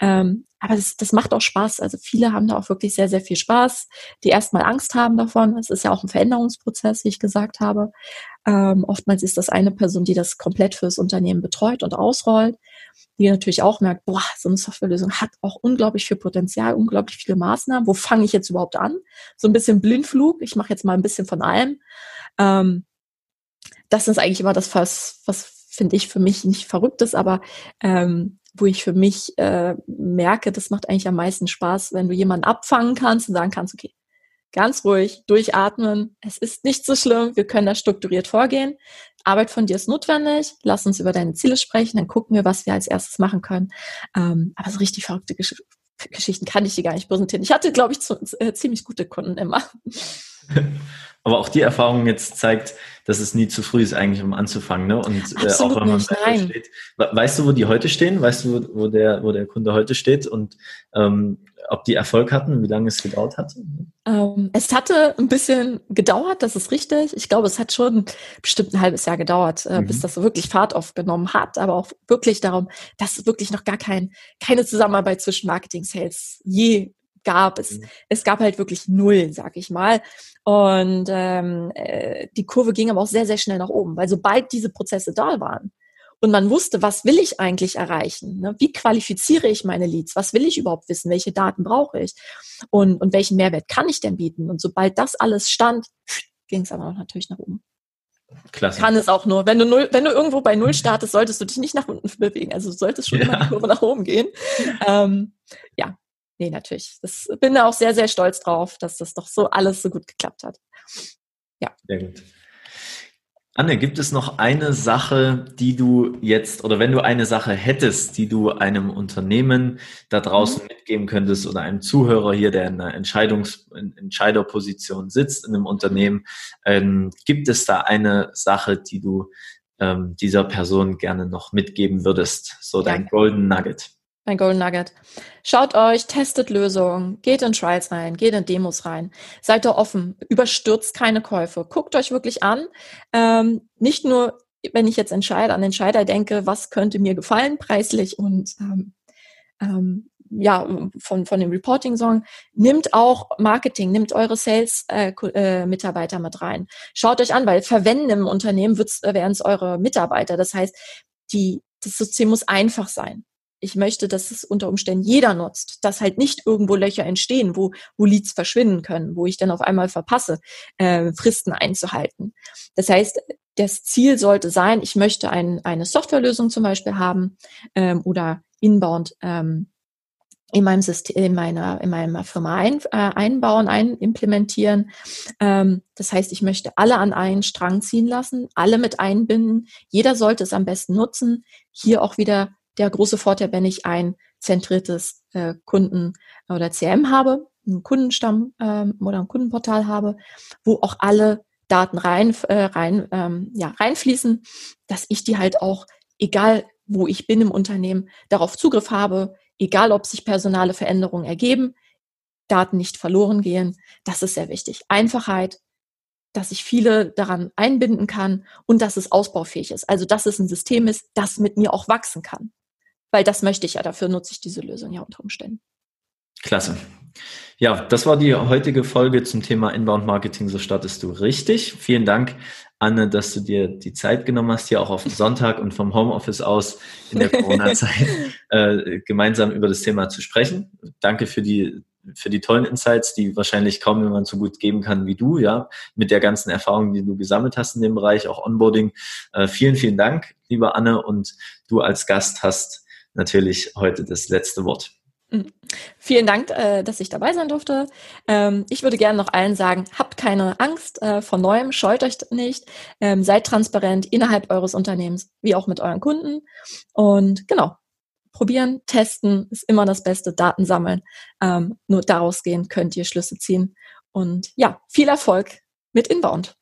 Ähm, aber das, das macht auch Spaß. Also viele haben da auch wirklich sehr, sehr viel Spaß, die erstmal Angst haben davon. Es ist ja auch ein Veränderungsprozess, wie ich gesagt habe. Ähm, oftmals ist das eine Person, die das komplett fürs Unternehmen betreut und ausrollt, die natürlich auch merkt, boah, so eine Softwarelösung hat auch unglaublich viel Potenzial, unglaublich viele Maßnahmen. Wo fange ich jetzt überhaupt an? So ein bisschen Blindflug. Ich mache jetzt mal ein bisschen von allem. Ähm, das ist eigentlich immer das, was, was finde ich für mich nicht verrückt ist, aber ähm, wo ich für mich äh, merke, das macht eigentlich am meisten Spaß, wenn du jemanden abfangen kannst und sagen kannst, okay, ganz ruhig, durchatmen, es ist nicht so schlimm, wir können da strukturiert vorgehen. Arbeit von dir ist notwendig, lass uns über deine Ziele sprechen, dann gucken wir, was wir als erstes machen können. Ähm, aber so richtig verrückte Gesch Geschichten kann ich dir gar nicht präsentieren. Ich hatte, glaube ich, zu, äh, ziemlich gute Kunden immer. Aber auch die Erfahrung jetzt zeigt, dass es nie zu früh ist, eigentlich um anzufangen. Ne? Und äh, auch wenn man nicht, steht. Weißt du, wo die heute stehen? Weißt du, wo der, wo der Kunde heute steht und ähm, ob die Erfolg hatten, wie lange es gedauert hat? Ähm, es hatte ein bisschen gedauert, das ist richtig. Ich glaube, es hat schon bestimmt ein halbes Jahr gedauert, äh, mhm. bis das so wirklich Fahrt aufgenommen hat, aber auch wirklich darum, dass wirklich noch gar kein, keine Zusammenarbeit zwischen Marketing, Sales je gab. Es, mhm. es gab halt wirklich null, sag ich mal. Und ähm, äh, die Kurve ging aber auch sehr, sehr schnell nach oben, weil sobald diese Prozesse da waren und man wusste, was will ich eigentlich erreichen, ne? wie qualifiziere ich meine Leads, was will ich überhaupt wissen, welche Daten brauche ich und, und welchen Mehrwert kann ich denn bieten. Und sobald das alles stand, ging es aber auch natürlich nach oben. Klasse. Kann es auch nur. Wenn du, null, wenn du irgendwo bei Null startest, solltest du dich nicht nach unten bewegen. Also du solltest schon ja. immer die Kurve nach oben gehen. Ähm, ja, nee, natürlich. Das bin da auch sehr, sehr stolz drauf, dass das doch so alles so gut geklappt hat. Ja. Sehr gut. Anne, gibt es noch eine Sache, die du jetzt, oder wenn du eine Sache hättest, die du einem Unternehmen da draußen mhm. mitgeben könntest oder einem Zuhörer hier, der in einer Entscheidungs Entscheiderposition sitzt in einem Unternehmen, ähm, gibt es da eine Sache, die du ähm, dieser Person gerne noch mitgeben würdest? So dein ja. Golden Nugget mein Golden Nugget. Schaut euch, testet Lösungen, geht in Trials rein, geht in Demos rein, seid da offen, überstürzt keine Käufe, guckt euch wirklich an. Ähm, nicht nur, wenn ich jetzt entscheide, an Entscheider denke, was könnte mir gefallen, preislich und ähm, ähm, ja, von, von dem Reporting-Song, nimmt auch Marketing, nimmt eure Sales-Mitarbeiter äh, äh, mit rein. Schaut euch an, weil verwenden im Unternehmen werden es eure Mitarbeiter. Das heißt, die, das System muss einfach sein ich möchte, dass es unter Umständen jeder nutzt, dass halt nicht irgendwo Löcher entstehen, wo, wo Leads verschwinden können, wo ich dann auf einmal verpasse, äh, Fristen einzuhalten. Das heißt, das Ziel sollte sein, ich möchte ein, eine Softwarelösung zum Beispiel haben ähm, oder inbound ähm, in meinem System, in meiner, in meiner Firma ein, äh, einbauen, ein, implementieren. Ähm, das heißt, ich möchte alle an einen Strang ziehen lassen, alle mit einbinden. Jeder sollte es am besten nutzen. Hier auch wieder der große Vorteil, wenn ich ein zentriertes äh, Kunden- oder CM habe, einen Kundenstamm ähm, oder ein Kundenportal habe, wo auch alle Daten rein, äh, rein, ähm, ja, reinfließen, dass ich die halt auch, egal wo ich bin im Unternehmen, darauf Zugriff habe, egal ob sich personale Veränderungen ergeben, Daten nicht verloren gehen. Das ist sehr wichtig. Einfachheit, dass ich viele daran einbinden kann und dass es ausbaufähig ist. Also dass es ein System ist, das mit mir auch wachsen kann weil das möchte ich ja, dafür nutze ich diese Lösung ja unter Umständen. Klasse. Ja, das war die heutige Folge zum Thema Inbound Marketing. So startest du richtig. Vielen Dank, Anne, dass du dir die Zeit genommen hast, hier auch auf Sonntag und vom Homeoffice aus in der Corona-Zeit äh, gemeinsam über das Thema zu sprechen. Danke für die für die tollen Insights, die wahrscheinlich kaum jemand so gut geben kann wie du, ja, mit der ganzen Erfahrung, die du gesammelt hast in dem Bereich, auch Onboarding. Äh, vielen, vielen Dank, liebe Anne, und du als Gast hast natürlich heute das letzte Wort. Mhm. Vielen Dank, äh, dass ich dabei sein durfte. Ähm, ich würde gerne noch allen sagen, habt keine Angst äh, vor Neuem, scheut euch nicht, ähm, seid transparent innerhalb eures Unternehmens, wie auch mit euren Kunden. Und genau, probieren, testen ist immer das Beste, Daten sammeln. Ähm, nur daraus gehen könnt ihr Schlüsse ziehen. Und ja, viel Erfolg mit Inbound.